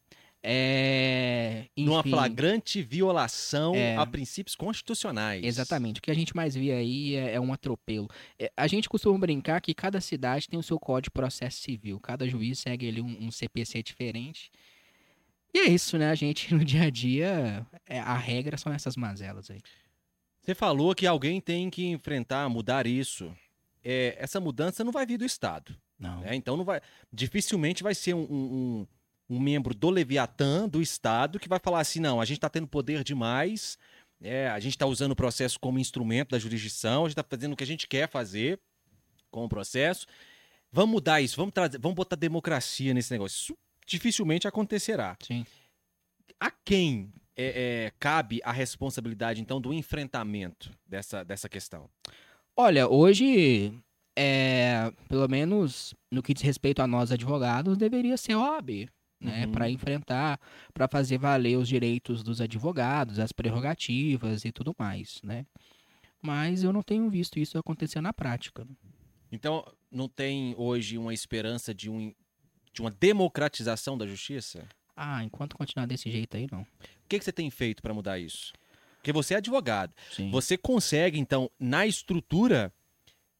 é... Numa enfim. flagrante violação É. a princípios constitucionais. Exatamente. O que a gente mais vê aí é, é um atropelo. É, a gente costuma brincar que cada cidade tem o seu código de processo civil. Cada juiz segue ali um, um CPC diferente. E é isso, né? A gente, no dia a dia, é, a regra são essas mazelas aí. Você falou que alguém tem que enfrentar, mudar isso. É, essa mudança não vai vir do Estado. Não. né? Então não vai. Dificilmente vai ser um, um- um- um membro do Leviatã, do Estado, que vai falar assim: não, a gente está tendo poder demais, é, a gente está usando o processo como instrumento da jurisdição, a gente está fazendo o que a gente quer fazer com o processo. Vamos mudar isso, vamos trazer, vamos botar democracia nesse negócio. Isso dificilmente acontecerá. Sim. A quem é, é, cabe a responsabilidade, então, do enfrentamento dessa, dessa questão? Olha, hoje, é, pelo menos no que diz respeito a nós advogados, deveria ser a OAB, né? Uhum. Para enfrentar, para fazer valer os direitos dos advogados, as prerrogativas e tudo mais, né? Mas eu não tenho visto isso acontecer na prática. Então, não tem hoje uma esperança de, um, de uma democratização da justiça? Ah, enquanto continuar desse jeito aí, não. O que, que você tem feito para mudar isso? Porque você é advogado. Sim. Você consegue, então, na estrutura,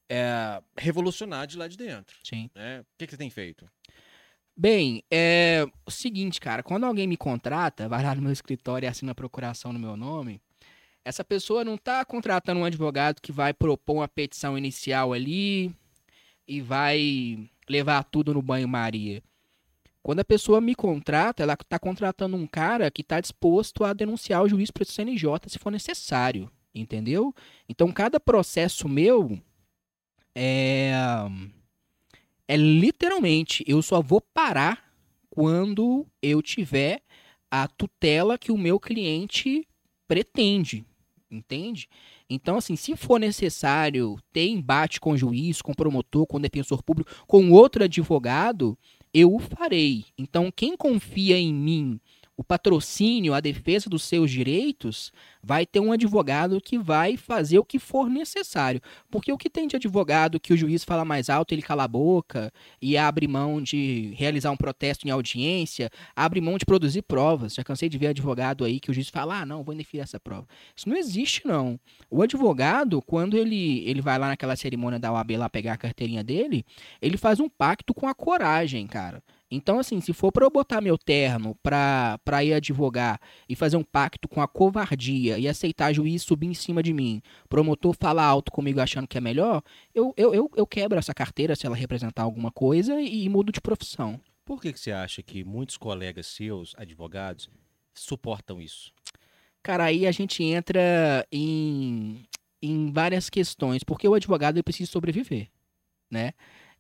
é, revolucionar de lá de dentro. Sim. Né? O que, que você tem feito? Bem, é o seguinte, cara, quando alguém me contrata, vai lá no meu escritório e assina a procuração no meu nome, essa pessoa não tá contratando um advogado que vai propor uma petição inicial ali e vai levar tudo no banho-maria. Quando a pessoa me contrata, ela tá contratando um cara que tá disposto a denunciar o juiz para o CNJ se for necessário, entendeu? Então, cada processo meu é é literalmente, eu só vou parar quando eu tiver a tutela que o meu cliente pretende, entende? Então, assim, se for necessário ter embate com o juiz, com promotor, com defensor público, com outro advogado, eu o farei. Então, quem confia em mim o patrocínio, a defesa dos seus direitos, vai ter um advogado que vai fazer o que for necessário. Porque o que tem de advogado que o juiz fala mais alto, ele cala a boca e abre mão de realizar um protesto em audiência, abre mão de produzir provas. Já cansei de ver advogado aí que o juiz fala: ah, não, vou indeferir essa prova. Isso não existe, não. O advogado, quando ele, ele vai lá naquela cerimônia da OAB lá pegar a carteirinha dele, ele faz um pacto com a coragem, cara. Então, assim, se for para eu botar meu terno pra, pra ir advogar e fazer um pacto com a covardia e aceitar juiz subir em cima de mim, promotor falar alto comigo achando que é melhor, eu, eu, eu, eu quebro essa carteira se ela representar alguma coisa e, e mudo de profissão. Por que, que você acha que muitos colegas seus, advogados, suportam isso? Cara, aí a gente entra em, em várias questões, porque o advogado ele precisa sobreviver, né?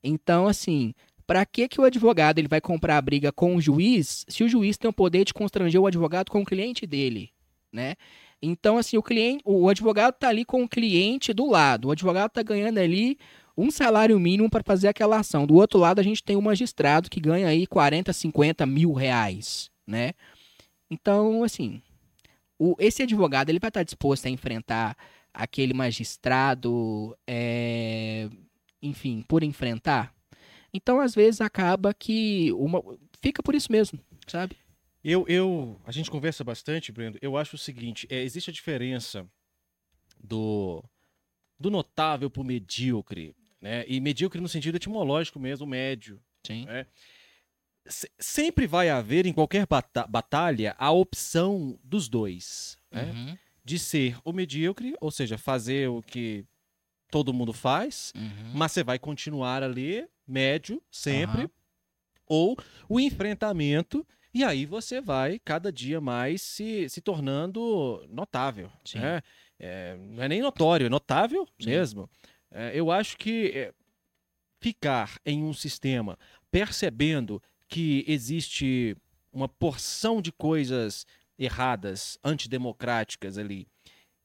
Então, assim, para que, que o advogado ele vai comprar a briga com o juiz se o juiz tem o poder de constranger o advogado com o cliente dele, né? Então, assim, o cliente, o advogado tá ali com o cliente do lado. O advogado tá ganhando ali um salário mínimo para fazer aquela ação. Do outro lado, a gente tem o magistrado que ganha aí 40, 50 mil reais, né? Então, assim, o, esse advogado ele vai estar disposto a enfrentar aquele magistrado, é, enfim, por enfrentar? Então, às vezes, acaba que uma... fica por isso mesmo, sabe? Eu, eu, a gente conversa bastante, Brendo. Eu acho o seguinte: é, existe a diferença do, do notável pro medíocre, né? E medíocre no sentido etimológico mesmo, médio. Sim. Né? Se- sempre vai haver em qualquer bata- batalha a opção dos dois, né? Uhum, De ser o medíocre, ou seja, fazer o que todo mundo faz, uhum. mas você vai continuar ali, médio, sempre, Aham. ou o enfrentamento, e aí você vai cada dia mais se, se tornando notável. Né? É, não é nem notório, é notável Sim. mesmo. É, eu acho que é, ficar em um sistema percebendo que existe uma porção de coisas erradas, antidemocráticas ali,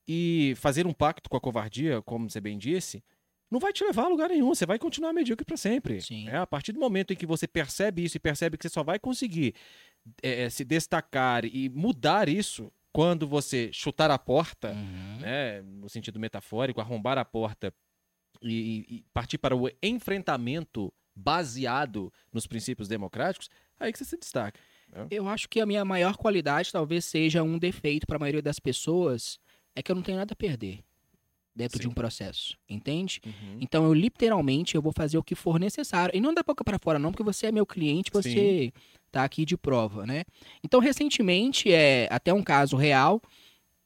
e fazer um pacto com a covardia, como você bem disse, não vai te levar a lugar nenhum. Você vai continuar medíocre para sempre. Sim. É, a partir do momento em que você percebe isso e percebe que você só vai conseguir é, se destacar e mudar isso quando você chutar a porta, Uhum. né, no sentido metafórico, arrombar a porta e, e- e partir para o enfrentamento baseado nos princípios democráticos, aí que você se destaca. Eu acho que a minha maior qualidade talvez seja um defeito para a maioria das pessoas, é que eu não tenho nada a perder dentro de Sim. um processo, entende? Uhum. Então eu literalmente eu vou fazer o que for necessário. E não da boca para fora não, porque você é meu cliente, você tá aqui de prova, né? Então recentemente, é até um caso real,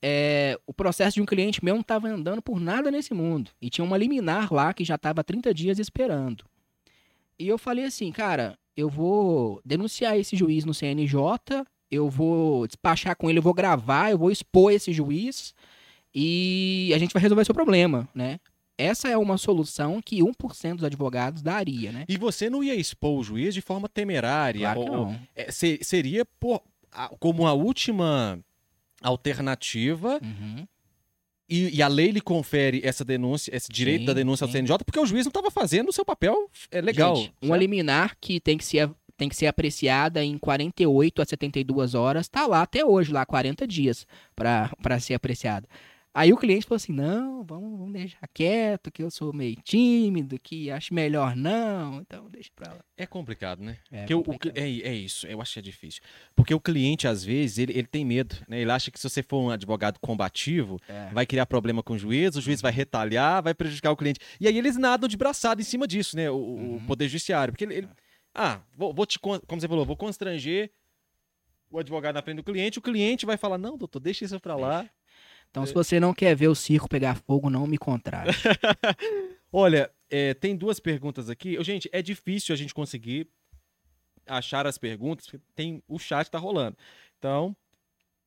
é, o processo de um cliente meu não estava andando por nada nesse mundo. E tinha uma liminar lá que já estava 30 dias esperando. E eu falei assim, cara, eu vou denunciar esse juiz no CNJ, eu vou despachar com ele, eu vou gravar, eu vou expor esse juiz e a gente vai resolver seu problema, né? Essa é uma solução que 1% dos advogados daria, né? E você não ia expor o juiz de forma temerária. Claro ou- não. é, se- seria por- como a última alternativa Uhum. e, e a lei lhe confere essa denúncia, esse direito Sim, da denúncia ao sim. CNJ, porque o juiz não estava fazendo o seu papel é, legal. Gente, uma liminar que tem que ser tem que ser apreciada em 48 a 72 horas, tá lá até hoje, lá 40 dias para ser apreciada. Aí o cliente falou assim: "Não, vamos, vamos deixar quieto, que eu sou meio tímido, que acho melhor não, então deixa pra lá". É complicado, né? É o- o complicado. cli- é, é isso, eu acho que é difícil. Porque o cliente, às vezes, ele, ele tem medo, né? Ele acha que se você for um advogado combativo, É. vai criar problema com o juiz, o juiz vai retalhar, vai prejudicar o cliente. E aí eles nadam de braçada em cima disso, né? O, o Uhum. Poder Judiciário. Porque ele, ele- Ah, vou, vou te, como você falou, vou constranger o advogado na frente do cliente, o cliente vai falar, não, doutor, deixa isso pra lá. Então, se você não quer ver o circo pegar fogo, não me contrate. Olha, é, tem duas perguntas aqui. Gente, é difícil a gente conseguir achar as perguntas, porque tem o chat tá rolando. Então,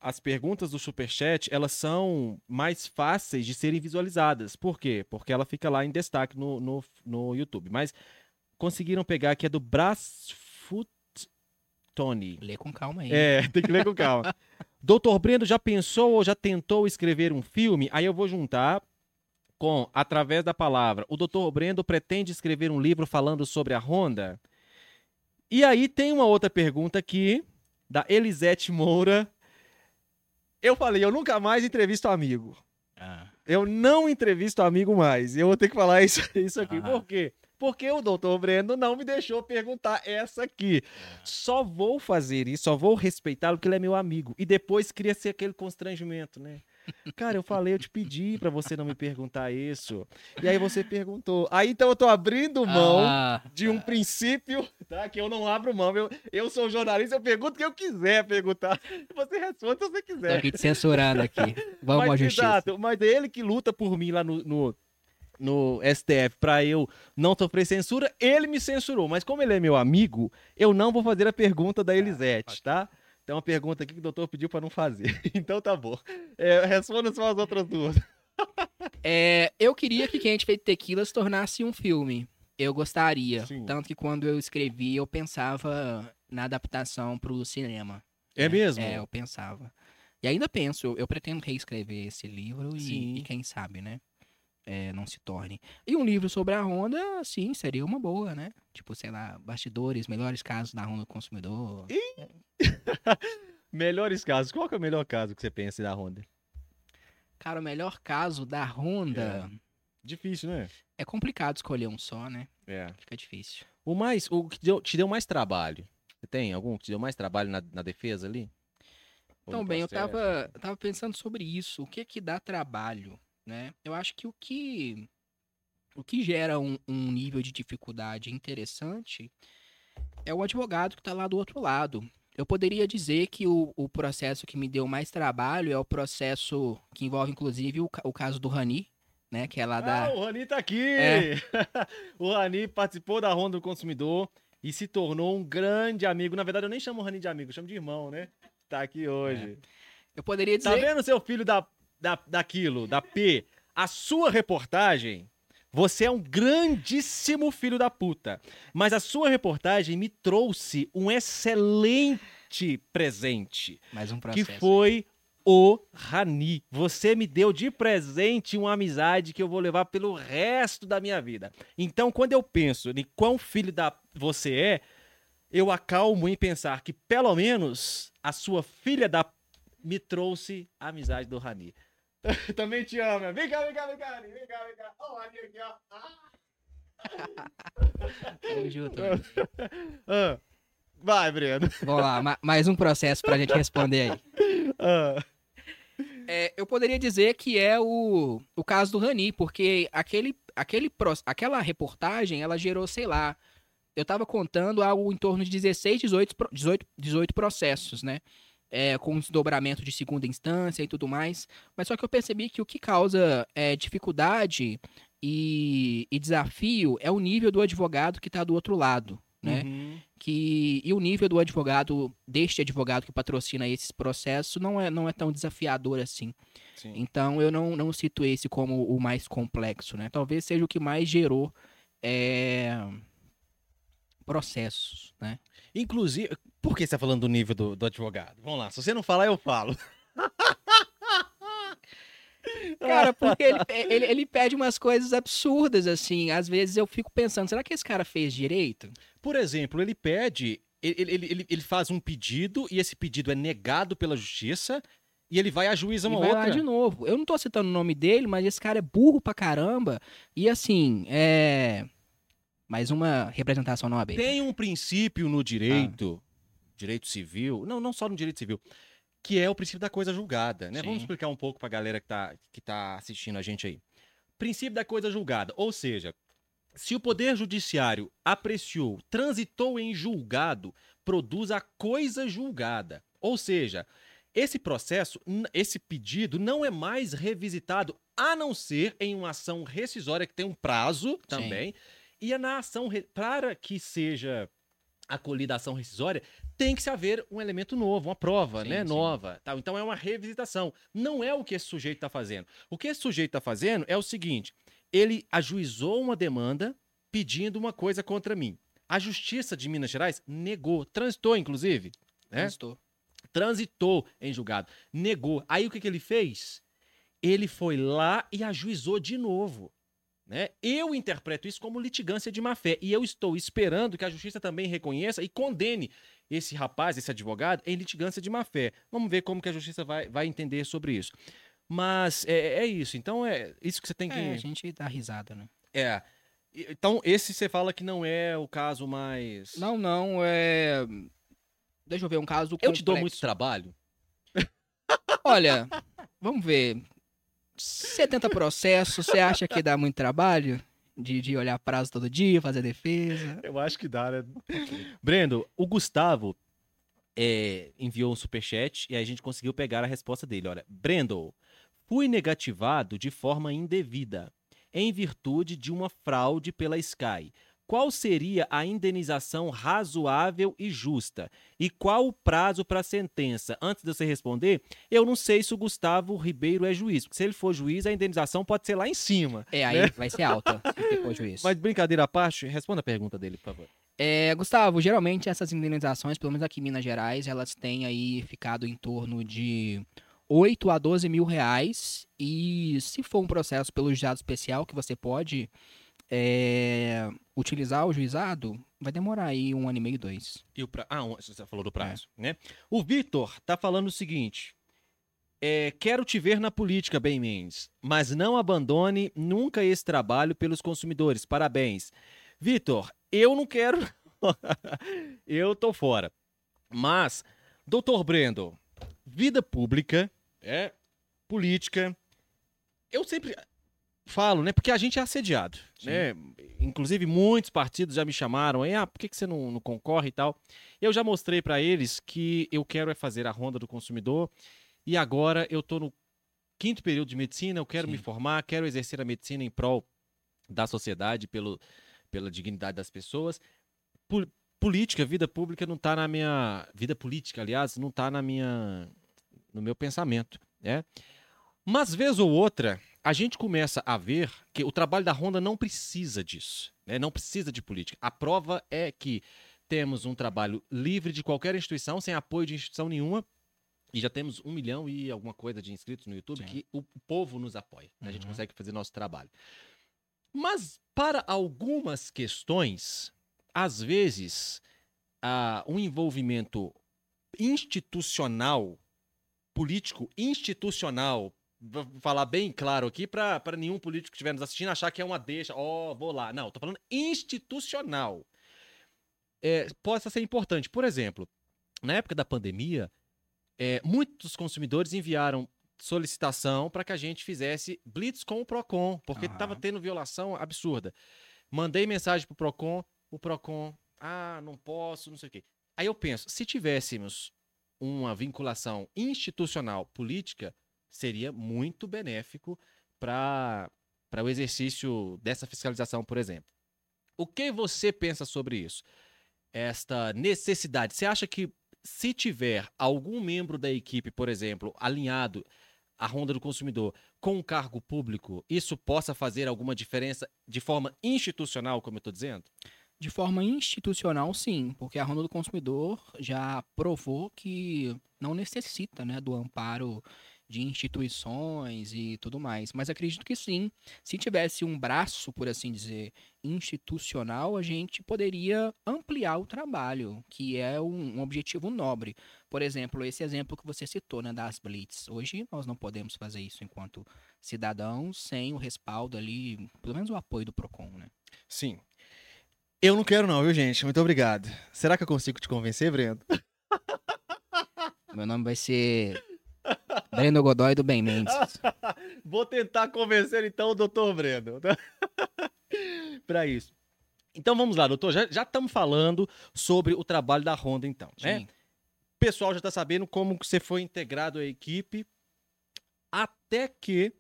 as perguntas do Superchat, elas são mais fáceis de serem visualizadas. Por quê? Porque ela fica lá em destaque no, no, no YouTube. Mas conseguiram pegar aqui a do Brasfoot Tony. Lê com calma aí. É, tem que ler com calma. Doutor Brendo já pensou ou já tentou escrever um filme? Aí eu vou juntar com Através da Palavra. O Doutor Brendo pretende escrever um livro falando sobre a Honda? E aí tem uma outra pergunta aqui, da Elisete Moura. Eu falei, eu nunca mais entrevisto amigo. Ah, Eu não entrevisto amigo mais. Eu vou ter que falar isso, isso aqui. Ah. Por quê? Porque o doutor Brendo não me deixou perguntar essa aqui. Só vou fazer isso, só vou respeitá-lo porque ele é meu amigo. E depois cria ser aquele constrangimento, né? Cara, eu falei, eu te pedi pra você não me perguntar isso. E aí você perguntou. Aí então eu tô abrindo mão Ah, de um princípio, tá? Que eu não abro mão. Eu, eu sou jornalista, eu pergunto o que eu quiser perguntar. Você responde se você tô quiser. aqui te censurando aqui. Vamos à mas, justiça. exato, mas é ele que luta por mim lá no, no, no STF pra eu não sofrer censura, ele me censurou. Mas como ele é meu amigo, eu não vou fazer a pergunta da Elisete, tá? Tem uma pergunta aqui que o doutor pediu pra não fazer. Então tá bom. É, responda só as outras duas. É, eu queria que Quem a gente fez Tequila se tornasse um filme. Eu gostaria. Sim. Tanto que quando eu escrevi, eu pensava na adaptação pro cinema. É mesmo? É, eu pensava. E ainda penso, eu, eu pretendo reescrever esse livro e, e quem sabe, né? É, não se torne. E um livro sobre a Honda, sim, seria uma boa, né? Tipo, sei lá, bastidores, melhores casos da Honda do consumidor. Melhores casos. Qual que é o melhor caso que você pensa da Honda? Cara, o melhor caso da Honda. Difícil, né? É, complicado escolher um só, né? É. Fica difícil. O mais, o que deu- te deu mais trabalho? Você tem algum que te deu mais trabalho na, na defesa ali? Ou Então, bem, eu tava, tava pensando sobre isso. O que que dá trabalho, né? Eu acho que o que, o que gera um, um nível de dificuldade interessante é o advogado que tá lá do outro lado. Eu poderia dizer que o, o processo que me deu mais trabalho é o processo que envolve, inclusive, o, o caso do Rani, né? Que é lá da... Ah, o Rani tá aqui! É. o Rani participou da Ronda do Consumidor e se tornou um grande amigo. Na verdade, eu nem chamo o Rani de amigo, eu chamo de irmão, né? Tá aqui hoje. Eu poderia Tá dizer... vendo, seu filho da, da, daquilo, da P? A sua reportagem, você é um grandíssimo filho da puta. Mas a sua reportagem me trouxe um excelente presente. Mais um que processo. foi o Rani. Você me deu de presente uma amizade que eu vou levar pelo resto da minha vida. Então, quando eu penso em quão filho da você é, eu acalmo em pensar que pelo menos a sua filha da me trouxe a amizade do Rani. Também te amo. Vem cá, vem cá, vem cá. Vem cá, vem cá. Ó, o aqui, ó. Tamo junto. Ah. Vai, Breno. Vamos lá, ma- mais um processo pra gente responder aí. Ah. É, eu poderia dizer que é o, o caso do Rani, porque aquele, aquele, aquela reportagem, ela gerou, sei lá, eu tava contando algo em torno de 16, 18, pro- 18, 18 processos, né? É, com desdobramento de segunda instância e tudo mais. Mas só que eu percebi que o que causa é, dificuldade e, e desafio é o nível do advogado que tá do outro lado, né? Uhum. que e o nível do advogado deste advogado que patrocina esses processos não é, não é tão desafiador assim. Sim. Então eu não, não cito esse como o mais complexo, né? Talvez seja o que mais gerou é, processos, né? Inclusive, por que você tá falando do nível do, do advogado? Vamos lá, se você não falar, eu falo. Cara, porque ele, ele, ele pede umas coisas absurdas, assim. Às vezes eu fico pensando, será que esse cara fez direito? Por exemplo, ele pede, ele, ele, ele, ele faz um pedido e esse pedido é negado pela justiça e ele vai à juíza uma vai lá outra. de novo. Eu não tô citando o nome dele, mas esse cara é burro pra caramba. E assim, é. Mais uma representação aberta. Tem um princípio no direito, direito civil, não, não só no direito civil, que é o princípio da coisa julgada, né? Sim. Vamos explicar um pouco pra galera que tá, que tá assistindo a gente aí. Princípio da coisa julgada, ou seja, Se o Poder Judiciário apreciou, transitou em julgado, produz a coisa julgada. Ou seja, esse processo, esse pedido não é mais revisitado, a não ser em uma ação rescisória que tem um prazo também. E é na ação, para que seja acolhida a ação rescisória, tem que se haver um elemento novo, uma prova, Sim, né, sim. nova. Tal. Então é uma revisitação. Não é o que esse sujeito está fazendo. O que esse sujeito está fazendo é o seguinte: ele ajuizou uma demanda pedindo uma coisa contra mim. A Justiça de Minas Gerais negou, transitou, inclusive, né? Estou. transitou em julgado, negou. Aí o que, que ele fez? Ele foi lá e ajuizou de novo. Né? Eu interpreto isso como litigância de má-fé. E eu estou esperando que a justiça também reconheça e condene esse rapaz, esse advogado, em litigância de má-fé. Vamos ver como que a justiça vai, vai entender sobre isso. Mas é, é isso. Então é isso que você tem que. É, a gente dá risada, né? É. Então, esse você fala que não é o caso mais. Não, não, é. Deixa eu ver um caso. Eu te dou muito trabalho. Olha, vamos ver. 70 processos, você acha que dá muito trabalho? De, de olhar prazo todo dia, fazer defesa? Eu acho que dá, né? Brendo, o Gustavo é, enviou um superchat e a gente conseguiu pegar a resposta dele. Olha, Brendo, fui negativado de forma indevida, em virtude de uma fraude pela Sky. Qual seria a indenização razoável e justa? E qual o prazo para a sentença? Antes de você responder, eu não sei se o Gustavo Ribeiro é juiz. Porque se ele for juiz, a indenização pode ser lá em cima. É, aí vai ser alta, se for juiz. Mas brincadeira à parte, responda a pergunta dele, por favor. É, Gustavo, geralmente essas indenizações, pelo menos aqui em Minas Gerais, elas têm aí ficado em torno de 8 a 12 mil reais. E se for um processo pelo juizado especial, que você pode é, utilizar o juizado, vai demorar aí um ano e meio, dois. E o pra... Ah, você falou do prazo, né? O Vitor tá falando o seguinte: é, quero te ver na política, bem Mendes, mas não abandone nunca esse trabalho pelos consumidores. Parabéns. Vitor, eu não quero. eu tô fora. Mas, doutor Brendo, vida pública, é política. Eu sempre falo, né? Porque a gente é assediado, né? Inclusive, muitos partidos já me chamaram, aí, ah, por que, que você não, não concorre e tal? Eu já mostrei pra eles que eu quero é fazer a ronda do consumidor e agora eu tô no quinto período de medicina, eu quero Sim. me formar, quero exercer a medicina em prol da sociedade, pelo, pela dignidade das pessoas. Pol- política, vida pública não tá na minha... Vida política, aliás, não tá na minha... no meu pensamento, né? Mas, vez ou outra, a gente começa a ver que o trabalho da Honda não precisa disso, né? não precisa de política. A prova é que temos um trabalho livre de qualquer instituição, sem apoio de instituição nenhuma, e já temos um milhão e alguma coisa de inscritos no YouTube Sim. que o povo nos apoia. né? A gente Uhum. consegue fazer nosso trabalho. Mas, para algumas questões, às vezes, ah, um envolvimento institucional, político institucional, vou falar bem claro aqui para nenhum político que estiver nos assistindo achar que é uma deixa, ó, vou lá. Não, tô falando institucional. É, possa ser importante. Por exemplo, na época da pandemia, é, muitos consumidores enviaram solicitação para que a gente fizesse blitz com o Procon, porque estava tendo violação absurda. Mandei mensagem pro Procon, o Procon, ah, não posso, não sei o quê. Aí eu penso, se tivéssemos uma vinculação institucional política, seria muito benéfico para o exercício dessa fiscalização, por exemplo. O que você pensa sobre isso? Esta necessidade. Você acha que se tiver algum membro da equipe, por exemplo, alinhado à ronda do consumidor com um cargo público, isso possa fazer alguma diferença de forma institucional, como eu estou dizendo? De forma institucional, sim, porque a Ronda do Consumidor já provou que não necessita né, do amparo de instituições e tudo mais. Mas acredito que sim, se tivesse um braço, por assim dizer, institucional, a gente poderia ampliar o trabalho, que é um, um objetivo nobre. Por exemplo, esse exemplo que você citou, né, das blitz. Hoje nós não podemos fazer isso enquanto cidadãos sem o respaldo ali, pelo menos o apoio do Procon, né? Sim. Eu não quero não, viu, gente? Muito obrigado. Será que eu consigo te convencer, Breno? Meu nome vai ser Breno Godoy do Bem Mendes. Vou tentar convencer então o doutor Breno. para isso. Então vamos lá, doutor. Já estamos falando sobre o trabalho da Honda, então. Né? Sim. O pessoal já está sabendo como você foi integrado à equipe. Até que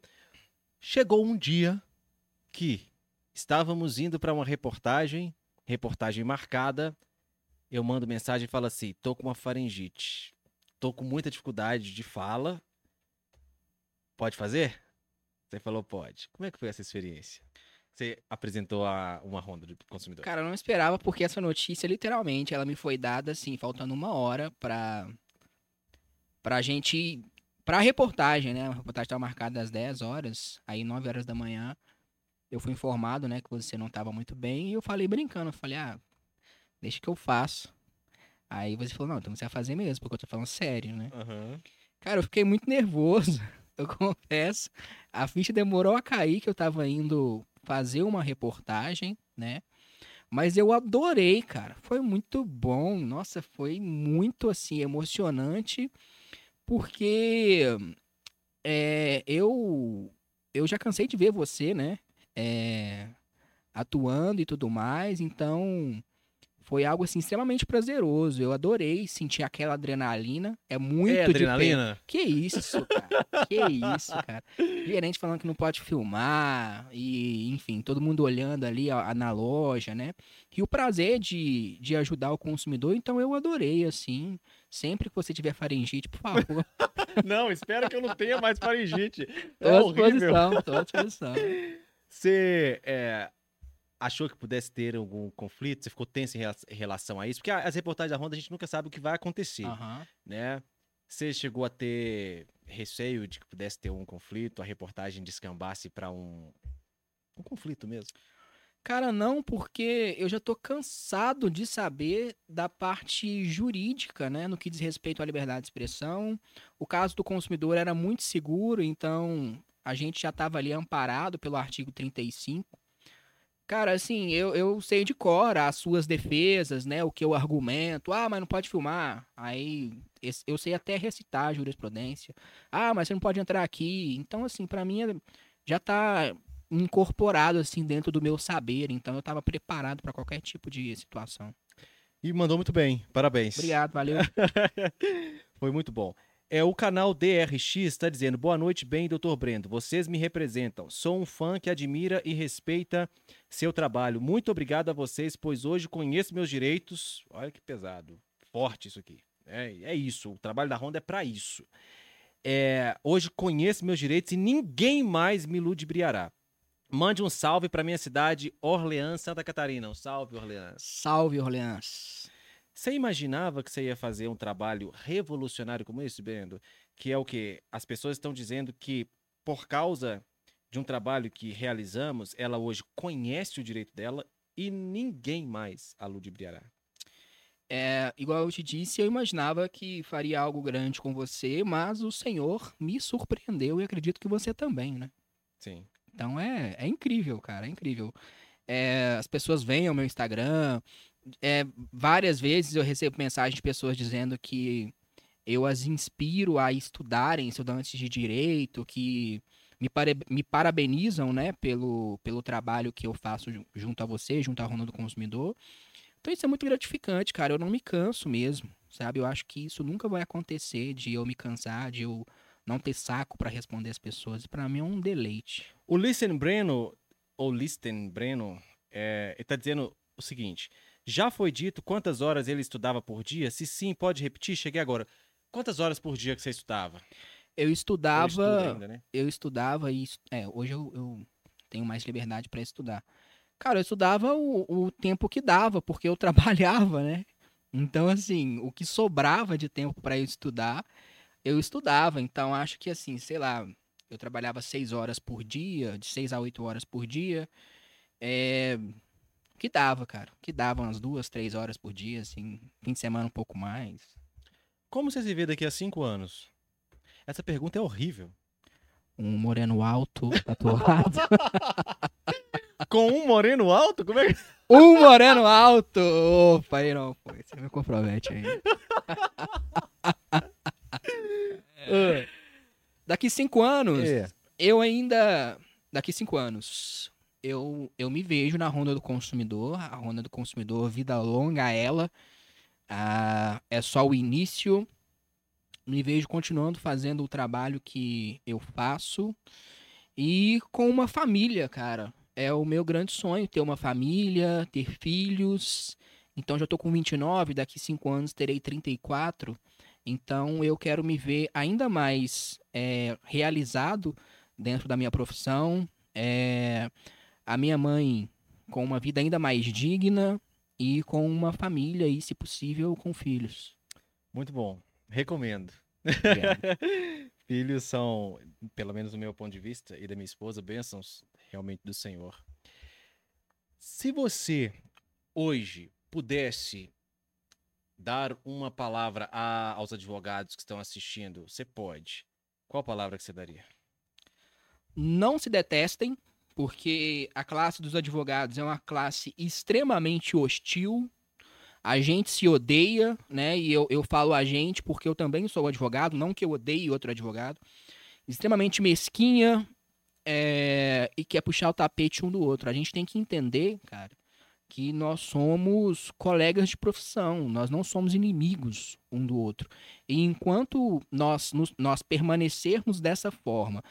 chegou um dia que estávamos indo para uma reportagem, reportagem marcada. Eu mando mensagem e falo assim: tô com uma faringite, tô com muita dificuldade de fala. Pode fazer? Você falou pode. Como é que foi essa experiência? Você apresentou a, uma ronda de consumidor. Cara, eu não esperava, porque essa notícia, literalmente, ela me foi dada, assim, faltando uma hora pra, pra gente... Pra reportagem, né? A reportagem estava marcada às 10 horas, aí 9 horas da manhã, eu fui informado, né, que você não estava muito bem, e eu falei brincando, eu falei, ah, deixa que eu faço. Aí você falou, não, então você vai fazer mesmo, porque eu tô falando sério, né? Aham. Cara, eu fiquei muito nervoso, eu confesso. A ficha demorou a cair, que eu tava indo fazer uma reportagem, né? Mas eu adorei, cara. Foi muito bom. Nossa, foi muito, assim, emocionante. Porque é, eu, eu já cansei de ver você, né? É, atuando e tudo mais. Então, foi algo, assim, extremamente prazeroso. Eu adorei sentir aquela adrenalina. É muito É adrenalina? Que isso, cara? que isso, cara? Gerente falando que não pode filmar, e enfim, todo mundo olhando ali ó, na loja, né? E o prazer de, de ajudar o consumidor, então eu adorei, assim. Sempre que você tiver faringite, por favor, Não, espero que eu não tenha mais faringite. tô É à horrível. disposição, tô à disposição. Você é, achou que pudesse ter algum conflito? Você ficou tenso em rela- em relação a isso? Porque as reportagens da Honda a gente nunca sabe o que vai acontecer, Aham. né? Você chegou a ter receio de que pudesse ter um conflito, a reportagem descambasse para um, um conflito mesmo? Cara, não, porque eu já tô cansado de saber da parte jurídica, né, no que diz respeito à liberdade de expressão. O caso do consumidor era muito seguro, então a gente já estava ali amparado pelo artigo 35. Cara, assim, eu, eu sei de cor as suas defesas, né, o que eu argumento. Ah, mas não pode filmar. Aí eu sei até recitar a jurisprudência. Ah, mas você não pode entrar aqui. Então, assim, pra mim já tá incorporado assim dentro do meu saber, então eu tava preparado para qualquer tipo de situação. E mandou muito bem, parabéns. Obrigado, valeu. Foi muito bom. É, o canal DRX está dizendo: Boa noite, bem, doutor Brendo. Vocês me representam. Sou um fã que admira e respeita seu trabalho. Muito obrigado a vocês, pois hoje conheço meus direitos. Olha que pesado. Forte isso aqui. É, é isso. O trabalho da Honda é para isso. É, hoje conheço meus direitos e ninguém mais me ludibriará. Mande um salve para minha cidade, Orleans, Santa Catarina. Um salve, Orleans. Salve, Orleans. Você imaginava que você ia fazer um trabalho revolucionário como esse, Brendo? Que é o que as pessoas estão dizendo que por causa de um trabalho que realizamos, ela hoje conhece o direito dela e ninguém mais a ludibriará. É, igual eu te disse, eu imaginava que faria algo grande com você, mas o Senhor me surpreendeu e acredito que você também, né? Sim. Então é, é incrível, cara, é incrível. É, as pessoas vêm ao meu Instagram, é, várias vezes eu recebo mensagens de pessoas dizendo que eu as inspiro a estudarem estudantes de direito, que me, pare- me parabenizam, né, pelo, pelo trabalho que eu faço ju- junto a você, junto à Ronda do Consumidor. Então isso é muito gratificante, cara. Eu não me canso mesmo, sabe? Eu acho que isso nunca vai acontecer de eu me cansar, de eu não ter saco pra responder as pessoas. Pra mim é um deleite. O Listen Breno, ou Listen Breno, é, ele tá dizendo o seguinte: já foi dito quantas horas ele estudava por dia? Se sim, pode repetir? Cheguei agora. Quantas horas por dia que você estudava? Eu estudava, ainda, né? eu estudava e é, hoje eu, eu tenho mais liberdade pra estudar. Cara, eu estudava o, o tempo que dava, porque eu trabalhava, né? Então, assim, o que sobrava de tempo pra eu estudar, eu estudava. Então, acho que, assim, sei lá, eu trabalhava seis horas por dia, de seis a oito horas por dia. É, que dava, cara. Que dava umas duas, três horas por dia, assim. Fim de semana um pouco mais. Como você se vê daqui a cinco anos? Essa pergunta é horrível. Um moreno alto, tatuado. Com um moreno alto? Como é que. Um moreno alto! Opa, aí não, pô. Você me compromete aí. Daqui cinco anos, É. eu ainda. Daqui cinco anos, eu, eu me vejo na Ronda do Consumidor, a Ronda do Consumidor, vida longa ela. É só o início. Me vejo continuando fazendo o trabalho que eu faço e com uma família, cara. É o meu grande sonho ter uma família, ter filhos. Então já tô com 29, daqui 5 anos terei 34. Então eu quero me ver ainda mais é, realizado dentro da minha profissão. É, a minha mãe com uma vida ainda mais digna e com uma família e, se possível, com filhos. Muito bom. Recomendo. Filhos são, pelo menos do meu ponto de vista e da minha esposa, bênçãos realmente do Senhor. Se você hoje pudesse dar uma palavra a- aos advogados que estão assistindo, você pode. Qual palavra que você daria? Não se detestem, porque a classe dos advogados é uma classe extremamente hostil. A gente se odeia, né? E eu, eu falo a gente porque eu também sou advogado, não que eu odeie outro advogado. Extremamente mesquinha é, e quer puxar o tapete um do outro. A gente tem que entender, cara, que nós somos colegas de profissão, nós não somos inimigos um do outro. E enquanto nós, nos- nós permanecermos dessa forma,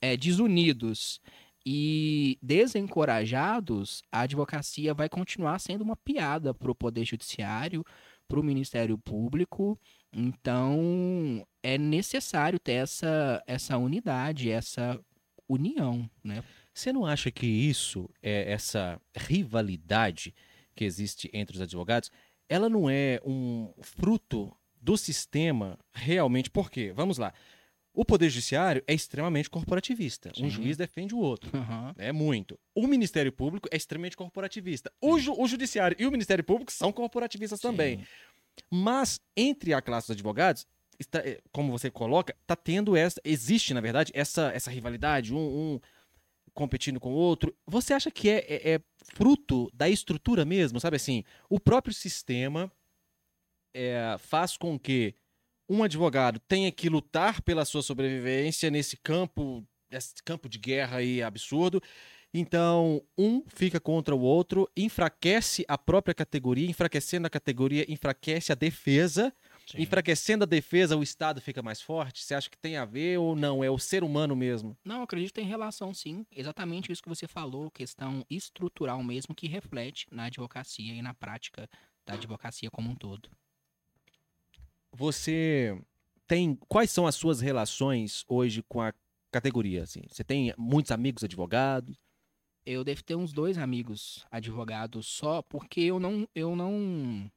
é, desunidos e desencorajados, a advocacia vai continuar sendo uma piada para o Poder Judiciário, para o Ministério Público. Então, é necessário ter essa, essa unidade, essa união, né? Você não acha que isso, é, essa rivalidade que existe entre os advogados, ela não é um fruto do sistema realmente? Por quê? Vamos lá. O Poder Judiciário é extremamente corporativista. Um Sim. juiz defende o outro. Aham. É muito. O Ministério Público é extremamente corporativista. O, ju- o Judiciário e o Ministério Público são corporativistas também. Mas entre a classe dos advogados, está- é, como você coloca, tá tendo essa. Existe, na verdade, essa, essa rivalidade, um, um competindo com o outro. Você acha que é, é- é fruto da estrutura mesmo? Sabe assim, o próprio sistema é, faz com que um advogado tenha que lutar pela sua sobrevivência nesse campo, esse campo de guerra aí absurdo. Então, um fica contra o outro, enfraquece a própria categoria, enfraquecendo a categoria, enfraquece a defesa. Sim. Enfraquecendo a defesa, o Estado fica mais forte? Você acha que tem a ver ou não? É o ser humano mesmo? Não, acredito que tem relação, sim. Exatamente isso que você falou, questão estrutural mesmo, que reflete na advocacia e na prática da advocacia como um todo. Você tem. Quais são as suas relações hoje com a categoria? Assim? Você tem muitos amigos advogados? Eu devo ter uns dois amigos advogados só, porque eu não, eu não,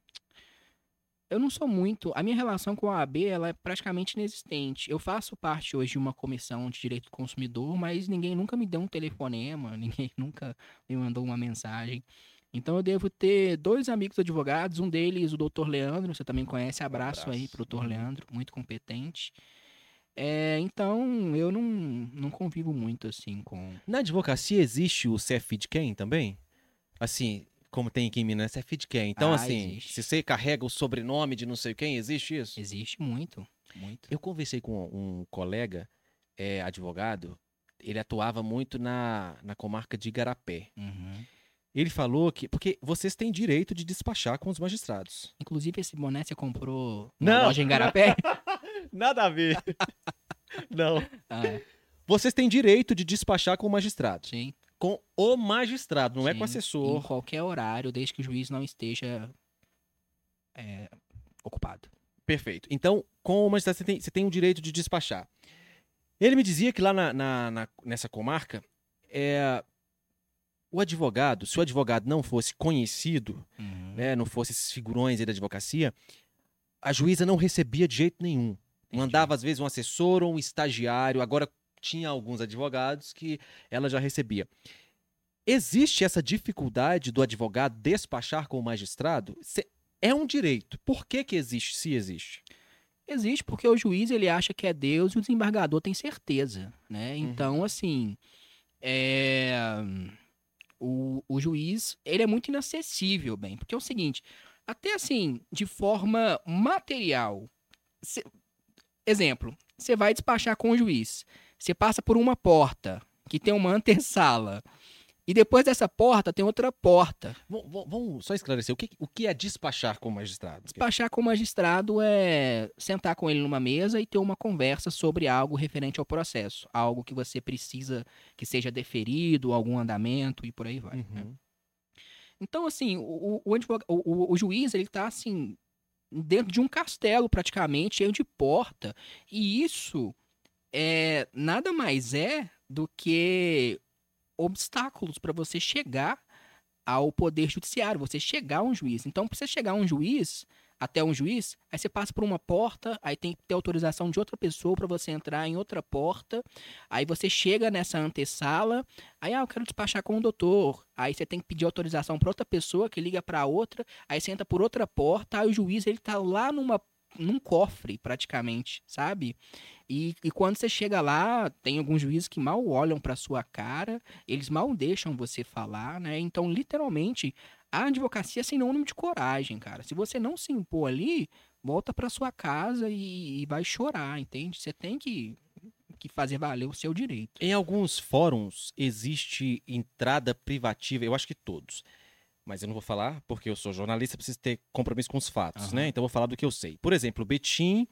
eu não sou muito. A minha relação com a AB ela é praticamente inexistente. Eu faço parte hoje de uma comissão de direito do consumidor, mas ninguém nunca me deu um telefonema, ninguém nunca me mandou uma mensagem. Então eu devo ter dois amigos advogados, um deles o Dr. Leandro, você também conhece, abraço, abraço. aí pro Dr. Leandro, muito competente. É, então eu não, não convivo muito assim com Na advocacia existe o CFI de quem também? Assim, como tem aqui em Minas, CFI de quem? Então, Ah, assim, existe. se você carrega o sobrenome de não sei quem, existe isso? Existe muito, muito. Eu conversei com um colega é, advogado, ele atuava muito na, na comarca de Igarapé. Uhum. Ele falou que. Porque vocês têm direito de despachar com os magistrados. Inclusive, esse boné você comprou na Não. loja em Garapé? Nada a ver. Não. ah, Vocês têm direito de despachar com o magistrado. sim. Com o magistrado, não é com o sim. assessor. Em qualquer horário, desde que o juiz não esteja é, ocupado. Perfeito. Então, com o magistrado, você tem, você tem o direito de despachar. Ele me dizia que lá na, na- na- nessa comarca, é, o advogado, se o advogado não fosse conhecido, Uhum. né, não fosse esses figurões aí da advocacia, a juíza não recebia de jeito nenhum. Mandava, às vezes, um assessor ou um estagiário. Agora, tinha alguns advogados que ela já recebia. Existe essa dificuldade do advogado despachar com o magistrado? É um direito. Por que, que existe, se existe? Existe porque o juiz ele acha que é Deus e o desembargador tem certeza, né? Então, assim, é, o, o juiz ele é muito inacessível, bem, porque é o seguinte, até assim, de forma material, cê- exemplo, você vai despachar com o juiz, você passa por uma porta que tem uma antessala, E depois dessa porta tem outra porta. Vamos só esclarecer. O que, o que é despachar com o magistrado? Despachar com o magistrado é sentar com ele numa mesa e ter uma conversa sobre algo referente ao processo. Algo que você precisa que seja deferido, algum andamento e por aí vai. né? Uhum. Então, assim, o, o- o- o juiz, ele tá, assim, dentro de um castelo, praticamente, cheio de porta. E isso é nada mais é do que obstáculos para você chegar ao poder judiciário, você chegar a um juiz. Então, para você chegar a um juiz, até um juiz, aí você passa por uma porta, aí tem que ter autorização de outra pessoa para você entrar em outra porta, aí você chega nessa antessala, aí ah, eu quero despachar com o doutor, aí você tem que pedir autorização para outra pessoa que liga para outra, aí você entra por outra porta, aí o juiz ele tá lá numa num cofre, praticamente, sabe? E, e quando você chega lá, tem alguns juízes que mal olham para sua cara, eles mal deixam você falar, né? Então, literalmente, a advocacia é sinônimo de coragem, cara. Se você não se impor ali, volta para sua casa e, e vai chorar, entende? Você tem que, que fazer valer o seu direito. Em alguns fóruns existe entrada privativa, eu acho que todos. Mas eu não vou falar porque eu sou jornalista, preciso ter compromisso com os fatos, Aham. né? Então eu vou falar do que eu sei. Por exemplo, o Betim,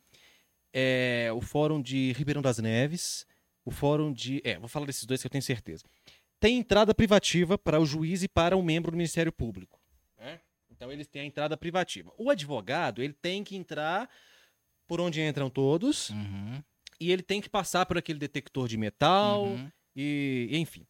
é, o fórum de Ribeirão das Neves, o fórum de. É, vou falar desses dois que eu tenho certeza. Tem entrada privativa para o juiz e para o membro do Ministério Público. né? Então eles têm a entrada privativa. O advogado, ele tem que entrar por onde entram todos Uhum, e ele tem que passar por aquele detector de metal. uhum. E, enfim.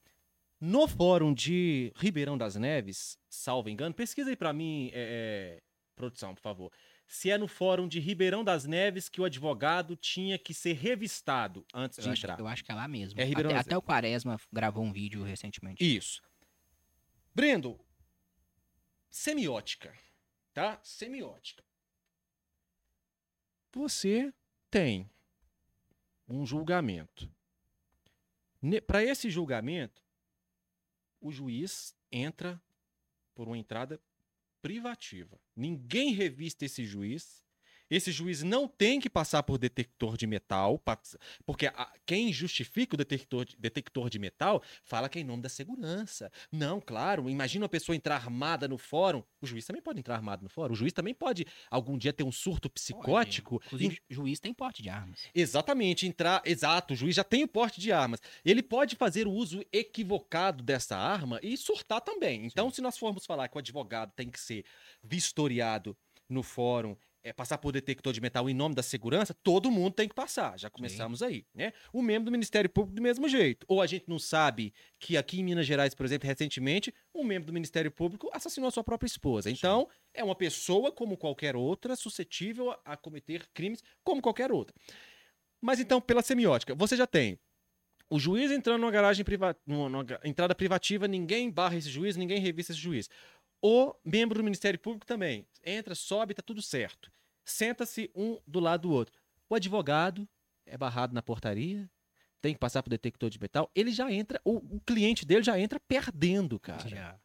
No fórum de Ribeirão das Neves, salvo engano, pesquisa aí pra mim, é, é, produção, por favor. Se é no fórum de Ribeirão das Neves que o advogado tinha que ser revistado antes de Eu, acho, entrar. eu acho que é lá mesmo. É Ribeirão até, até o Quaresma gravou um vídeo recentemente. Isso. Brendo, semiótica, tá? Semiótica. Você tem um julgamento. Para esse julgamento, o juiz entra por uma entrada privativa. Ninguém revista esse juiz. Esse juiz não tem que passar por detector de metal, porque a- quem justifica o detector de, detector de metal fala que é em nome da segurança. Não, claro, imagina uma pessoa entrar armada no fórum. O juiz também pode entrar armado no fórum. O juiz também pode algum dia ter um surto psicótico. Inclusive, juiz tem porte de armas. Exatamente, entrar. Exato, o juiz já tem o porte de armas. Ele pode fazer o uso equivocado dessa arma e surtar também. Então, se nós formos falar que o advogado tem que ser vistoriado no fórum, é, passar por detector de metal em nome da segurança, todo mundo tem que passar. Já começamos aí, né? O membro do Ministério Público do mesmo jeito. Ou a gente não sabe que aqui em Minas Gerais, por exemplo, recentemente, um membro do Ministério Público assassinou a sua própria esposa. Então, é uma pessoa como qualquer outra, suscetível a- a cometer crimes como qualquer outra. Mas então, pela semiótica, você já tem o juiz entrando numa garagem privada, numa, numa entrada privativa, ninguém barra esse juiz, ninguém revista esse juiz. O membro do Ministério Público também entra, sobe, tá tudo certo. Senta-se um do lado do outro. O advogado é barrado na portaria, tem que passar pro detector de metal, ele já entra, o, o cliente dele já entra perdendo, cara. Já.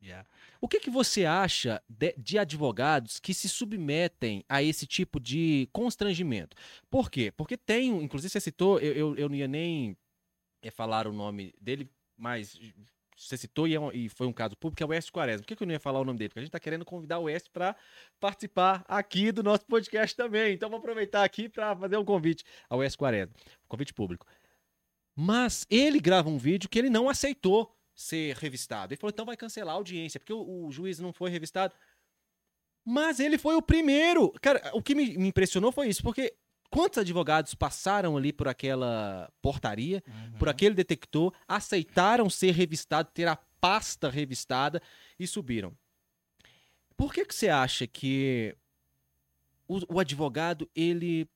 Já. O que, que você acha de, de advogados que se submetem a esse tipo de constrangimento? Por quê? Porque tem, inclusive você citou, eu, eu, eu não ia nem eh, falar o nome dele, mas você citou e, é um- e foi um caso público, é o Oeste Quaresma. Por que, que eu não ia falar o nome dele? Porque a gente está querendo convidar o Oeste para participar aqui do nosso podcast também. Então vou aproveitar aqui para fazer um convite ao Oeste Quaresma, convite público. Mas ele grava um vídeo que ele não aceitou ser revistado. Ele falou, então vai cancelar a audiência, porque o, o juiz não foi revistado. Mas ele foi o primeiro. Cara, o que me, me impressionou foi isso, porque quantos advogados passaram ali por aquela portaria, Uhum. por aquele detector, aceitaram ser revistado, ter a pasta revistada e subiram? Por que, que você acha que o, o advogado, ele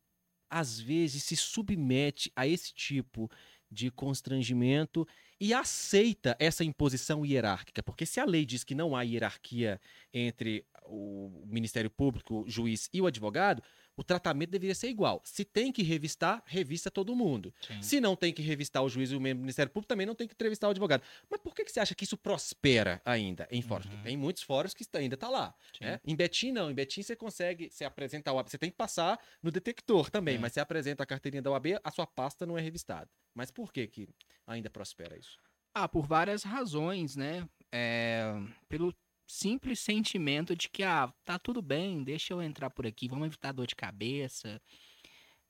às vezes se submete a esse tipo de constrangimento e aceita essa imposição hierárquica? Porque se a lei diz que não há hierarquia entre o Ministério Público, o juiz e o advogado, o tratamento deveria ser igual. Se tem que revistar, revista todo mundo. Sim. Se não tem que revistar o juiz e o membro do Ministério Público, também não tem que entrevistar o advogado. Mas por que, que você acha que isso prospera ainda em fóruns? Uhum. Tem muitos fóruns que ainda tá lá. Né? Em Betim, não. Em Betim você consegue, você apresenta a OAB, você tem que passar no detector também, É. mas você apresenta a carteirinha da OAB, a sua pasta não é revistada. Mas por que que ainda prospera isso? Ah, por várias razões, né? É, pelo simples sentimento de que, ah, tá tudo bem, deixa eu entrar por aqui, vamos evitar dor de cabeça,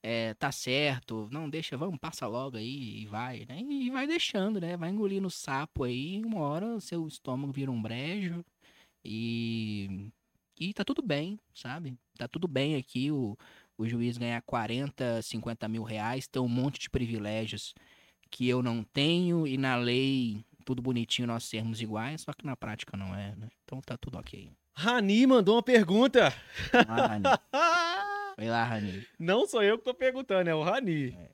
é, tá certo, não, deixa, vamos, passa logo aí e vai, né? E vai deixando, né? Vai engolindo o sapo aí, uma hora seu estômago vira um brejo e. E tá tudo bem, sabe? Tá tudo bem aqui o, o juiz ganhar 40, 50 mil reais, ter um monte de privilégios que eu não tenho e na lei tudo bonitinho nós sermos iguais, só que na prática não é, né? Então tá tudo ok. Rani mandou uma pergunta. Ah, Rani. Vai lá, Rani. Não sou eu que tô perguntando, é o Rani. É.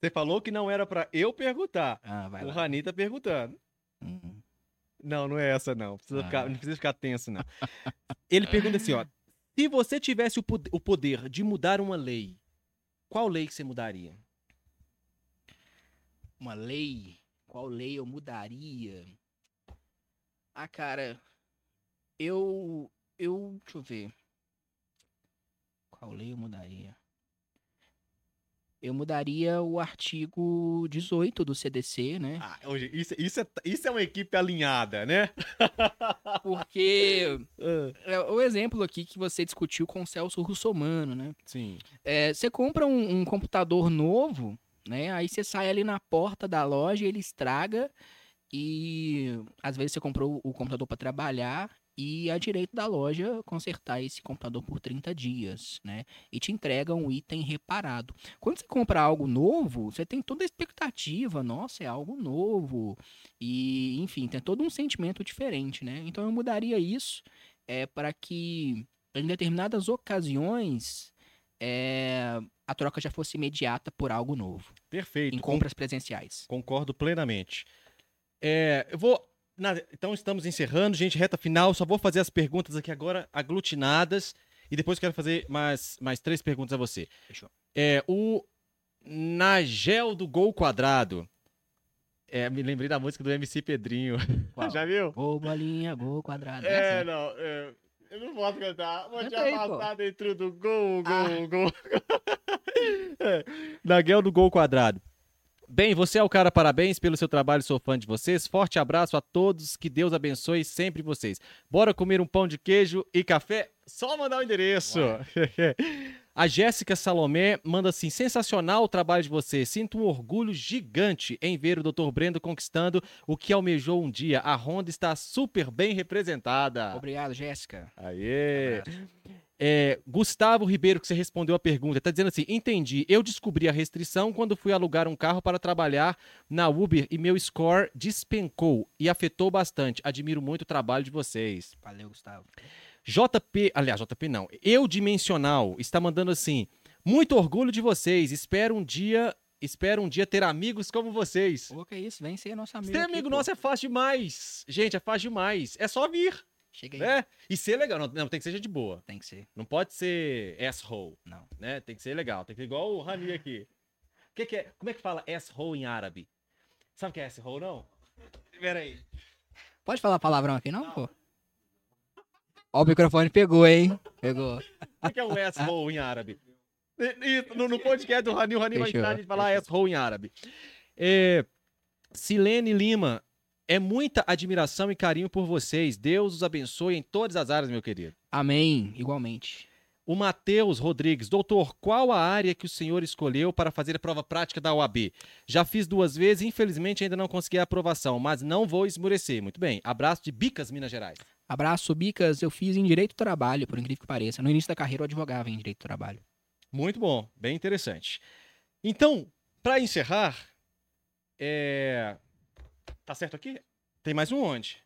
Você falou que não era pra eu perguntar. Ah, vai o lá. Rani tá perguntando. Hum. Não, não é essa, não. Precisa Ah. ficar- não precisa ficar tenso, não. Ele pergunta assim, ó. Se você tivesse o poder de mudar uma lei, qual lei que você mudaria? Uma lei? Qual lei eu mudaria? Ah, cara, eu. Eu. Deixa eu ver. Qual lei eu mudaria? Eu mudaria o artigo 18 do CDC, né? Ah, hoje, isso, isso, é, isso é uma equipe alinhada, né? Porque é o exemplo aqui que você discutiu com o Celso Russomano, né? sim. É, você compra um, um computador novo, né? Aí você sai ali na porta da loja, ele estraga e às vezes você comprou o computador para trabalhar e a direito da loja consertar esse computador por 30 dias, né? E te entrega um item reparado. Quando você compra algo novo, você tem toda a expectativa, nossa, é algo novo. E, enfim, tem todo um sentimento diferente, né? Então eu mudaria isso é, para que em determinadas ocasiões é, a troca já fosse imediata por algo novo, Perfeito. em compras presenciais. Concordo plenamente. É, eu vou. na- então estamos encerrando, gente, reta final. Só vou fazer as perguntas aqui agora aglutinadas. E depois quero fazer mais, mais três perguntas a você. Fechou. É, o Nagel do Gol Quadrado. É, me lembrei da música do MC Pedrinho. Qual? Já viu? Gol, bolinha, gol, quadrado. É, Essa, né? não. é, eu não posso cantar. Vou te Canta aí, pô. amassar dentro do gol, gol, Ah. gol. é, Nagel do Gol Quadrado. Bem, você é o cara, parabéns pelo seu trabalho, sou fã de vocês. Forte abraço a todos, que Deus abençoe sempre vocês. Bora comer um pão de queijo e café? Só mandar o endereço. a Jéssica Salomé manda assim: sensacional o trabalho de vocês. Sinto um orgulho gigante em ver o Dr. Brendo conquistando o que almejou um dia. A Honda está super bem representada. Obrigado, Jéssica. Aê! É, Gustavo Ribeiro, que você respondeu a pergunta, tá dizendo assim: entendi. Eu descobri a restrição quando fui alugar um carro para trabalhar na Uber e meu score despencou e afetou bastante. Admiro muito o trabalho de vocês. Valeu, Gustavo. JP, aliás, JP não. Eu Dimensional está mandando assim: muito orgulho de vocês. Espero um dia, espero um dia ter amigos como vocês. Pô, que isso, vem ser nosso amigo. Ter aqui, amigo pô. nosso é fácil demais. Gente, é fácil demais. É só vir, Chega aí. né? E ser legal. Não, não, tem que ser gente boa. Tem que ser. Não pode ser asshole, Não. né? Tem que ser legal. Tem que ser igual o Rani aqui. O que, que é? Como é que fala asshole em árabe? Sabe o que é asshole, não? Pera aí. Pode falar palavrão aqui, não, pô? Ó, o microfone pegou, hein? Pegou. O que é um asshole em árabe? No, no podcast do Rani, o Rani vai entrar a gente falar asshole em árabe. É, Silene Lima, é muita admiração e carinho por vocês. Deus os abençoe em todas as áreas, meu querido. Amém. Igualmente. O Matheus Rodrigues, doutor, qual a área que o senhor escolheu para fazer a prova prática da OAB? Já fiz duas vezes, infelizmente ainda não consegui a aprovação, mas não vou esmurecer. Muito bem. Abraço de Bicas, Minas Gerais. Abraço, Bicas. Eu fiz em Direito do Trabalho, por incrível que pareça. No início da carreira eu advogava em Direito do Trabalho. Muito bom, bem interessante. Então, para encerrar, é... Tá certo aqui? Tem mais um onde?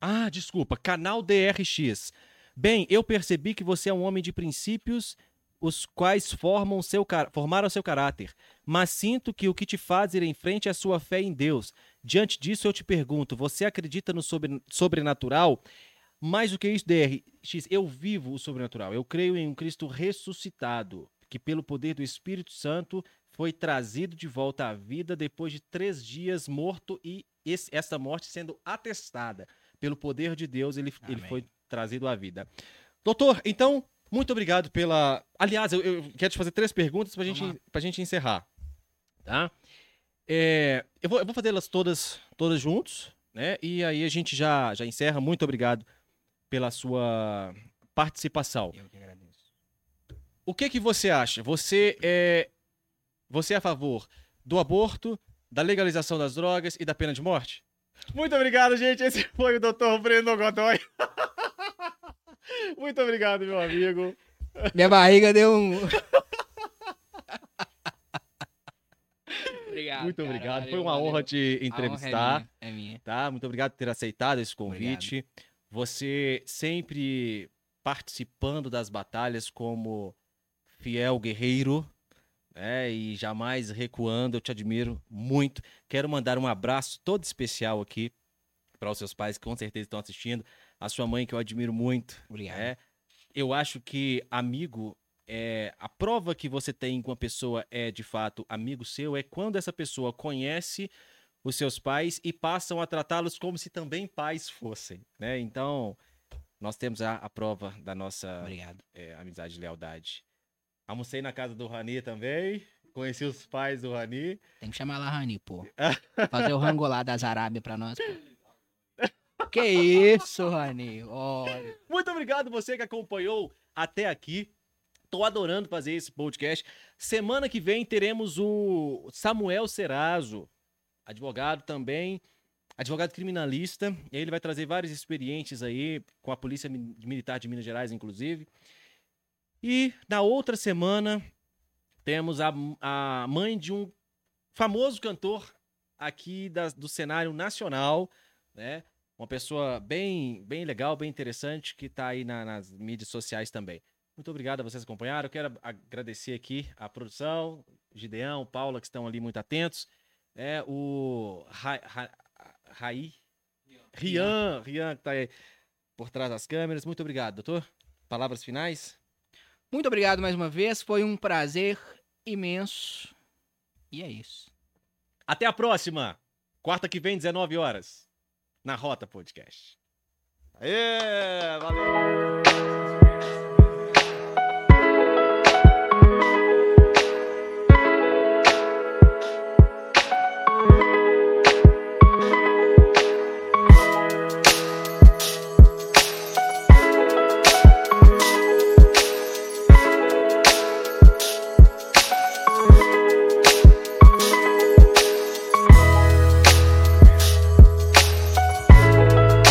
Ah, desculpa, canal DRX. Bem, eu percebi que você é um homem de princípios, os quais formam seu formaram seu caráter. Mas sinto que o que te faz ir em frente é a sua fé em Deus. Diante disso, eu te pergunto: você acredita no sobre- sobrenatural? Mais do que isso, DRX, eu vivo o sobrenatural. Eu creio em um Cristo ressuscitado, que pelo poder do Espírito Santo foi trazido de volta à vida depois de três dias morto e esse- essa morte sendo atestada. Pelo poder de Deus, ele, ele foi trazido à vida. Doutor, então, muito obrigado pela. Aliás, eu, eu quero te fazer três perguntas pra Vamos gente, pra gente encerrar. Tá? É, eu, vou, eu vou fazê-las todas, todas juntos, né? E aí a gente já, já encerra. Muito obrigado pela sua participação. Eu que agradeço. O que que você acha? Você é você é a favor do aborto, da legalização das drogas e da pena de morte? Muito obrigado, gente. Esse foi o Dr. Breno Godoy. Muito obrigado, meu amigo. Minha barriga deu um. obrigado. Muito cara, obrigado. valeu, Foi uma valeu. honra te A honra entrevistar. É minha. é minha. tá? Muito obrigado por ter aceitado esse convite. Você sempre participando das batalhas como fiel guerreiro, né? E jamais recuando. Eu te admiro muito. Quero mandar um abraço todo especial aqui para os seus pais que com certeza estão assistindo, a sua mãe que eu admiro muito. Obrigado. né? Eu acho que amigo é a prova que você tem que uma pessoa é de fato amigo seu é quando essa pessoa conhece os seus pais e passam a tratá-los como se também pais fossem, né? Então, nós temos a, a prova da nossa é, amizade e lealdade. Almocei na casa do Rani também, conheci os pais do Rani. Tem que chamar lá Rani, pô. Fazer o rango lá das Arábia pra nós, pô. Que isso, Rani? Olha. Muito obrigado você que acompanhou até aqui. Tô adorando fazer esse podcast. Semana que vem teremos o Samuel Serazo, advogado também, advogado criminalista. Ele vai trazer várias experiências aí com a Polícia Mi- Militar de Minas Gerais, inclusive. E na outra semana temos a, a mãe de um famoso cantor aqui da- do cenário nacional, né? Uma pessoa bem, bem legal, bem interessante, que tá aí na- nas mídias sociais também. Muito obrigado a vocês que acompanharam. Eu quero agradecer aqui a produção, Gideão, Paula, que estão ali muito atentos. É, o Ra, Ra, Raí, Rian, Rian, que tá aí por trás das câmeras. Muito obrigado, doutor. Palavras finais? Muito obrigado mais uma vez. Foi um prazer imenso. E é isso. Até a próxima! Quarta que vem, 19 horas, na Rota Podcast. Aê, valeu!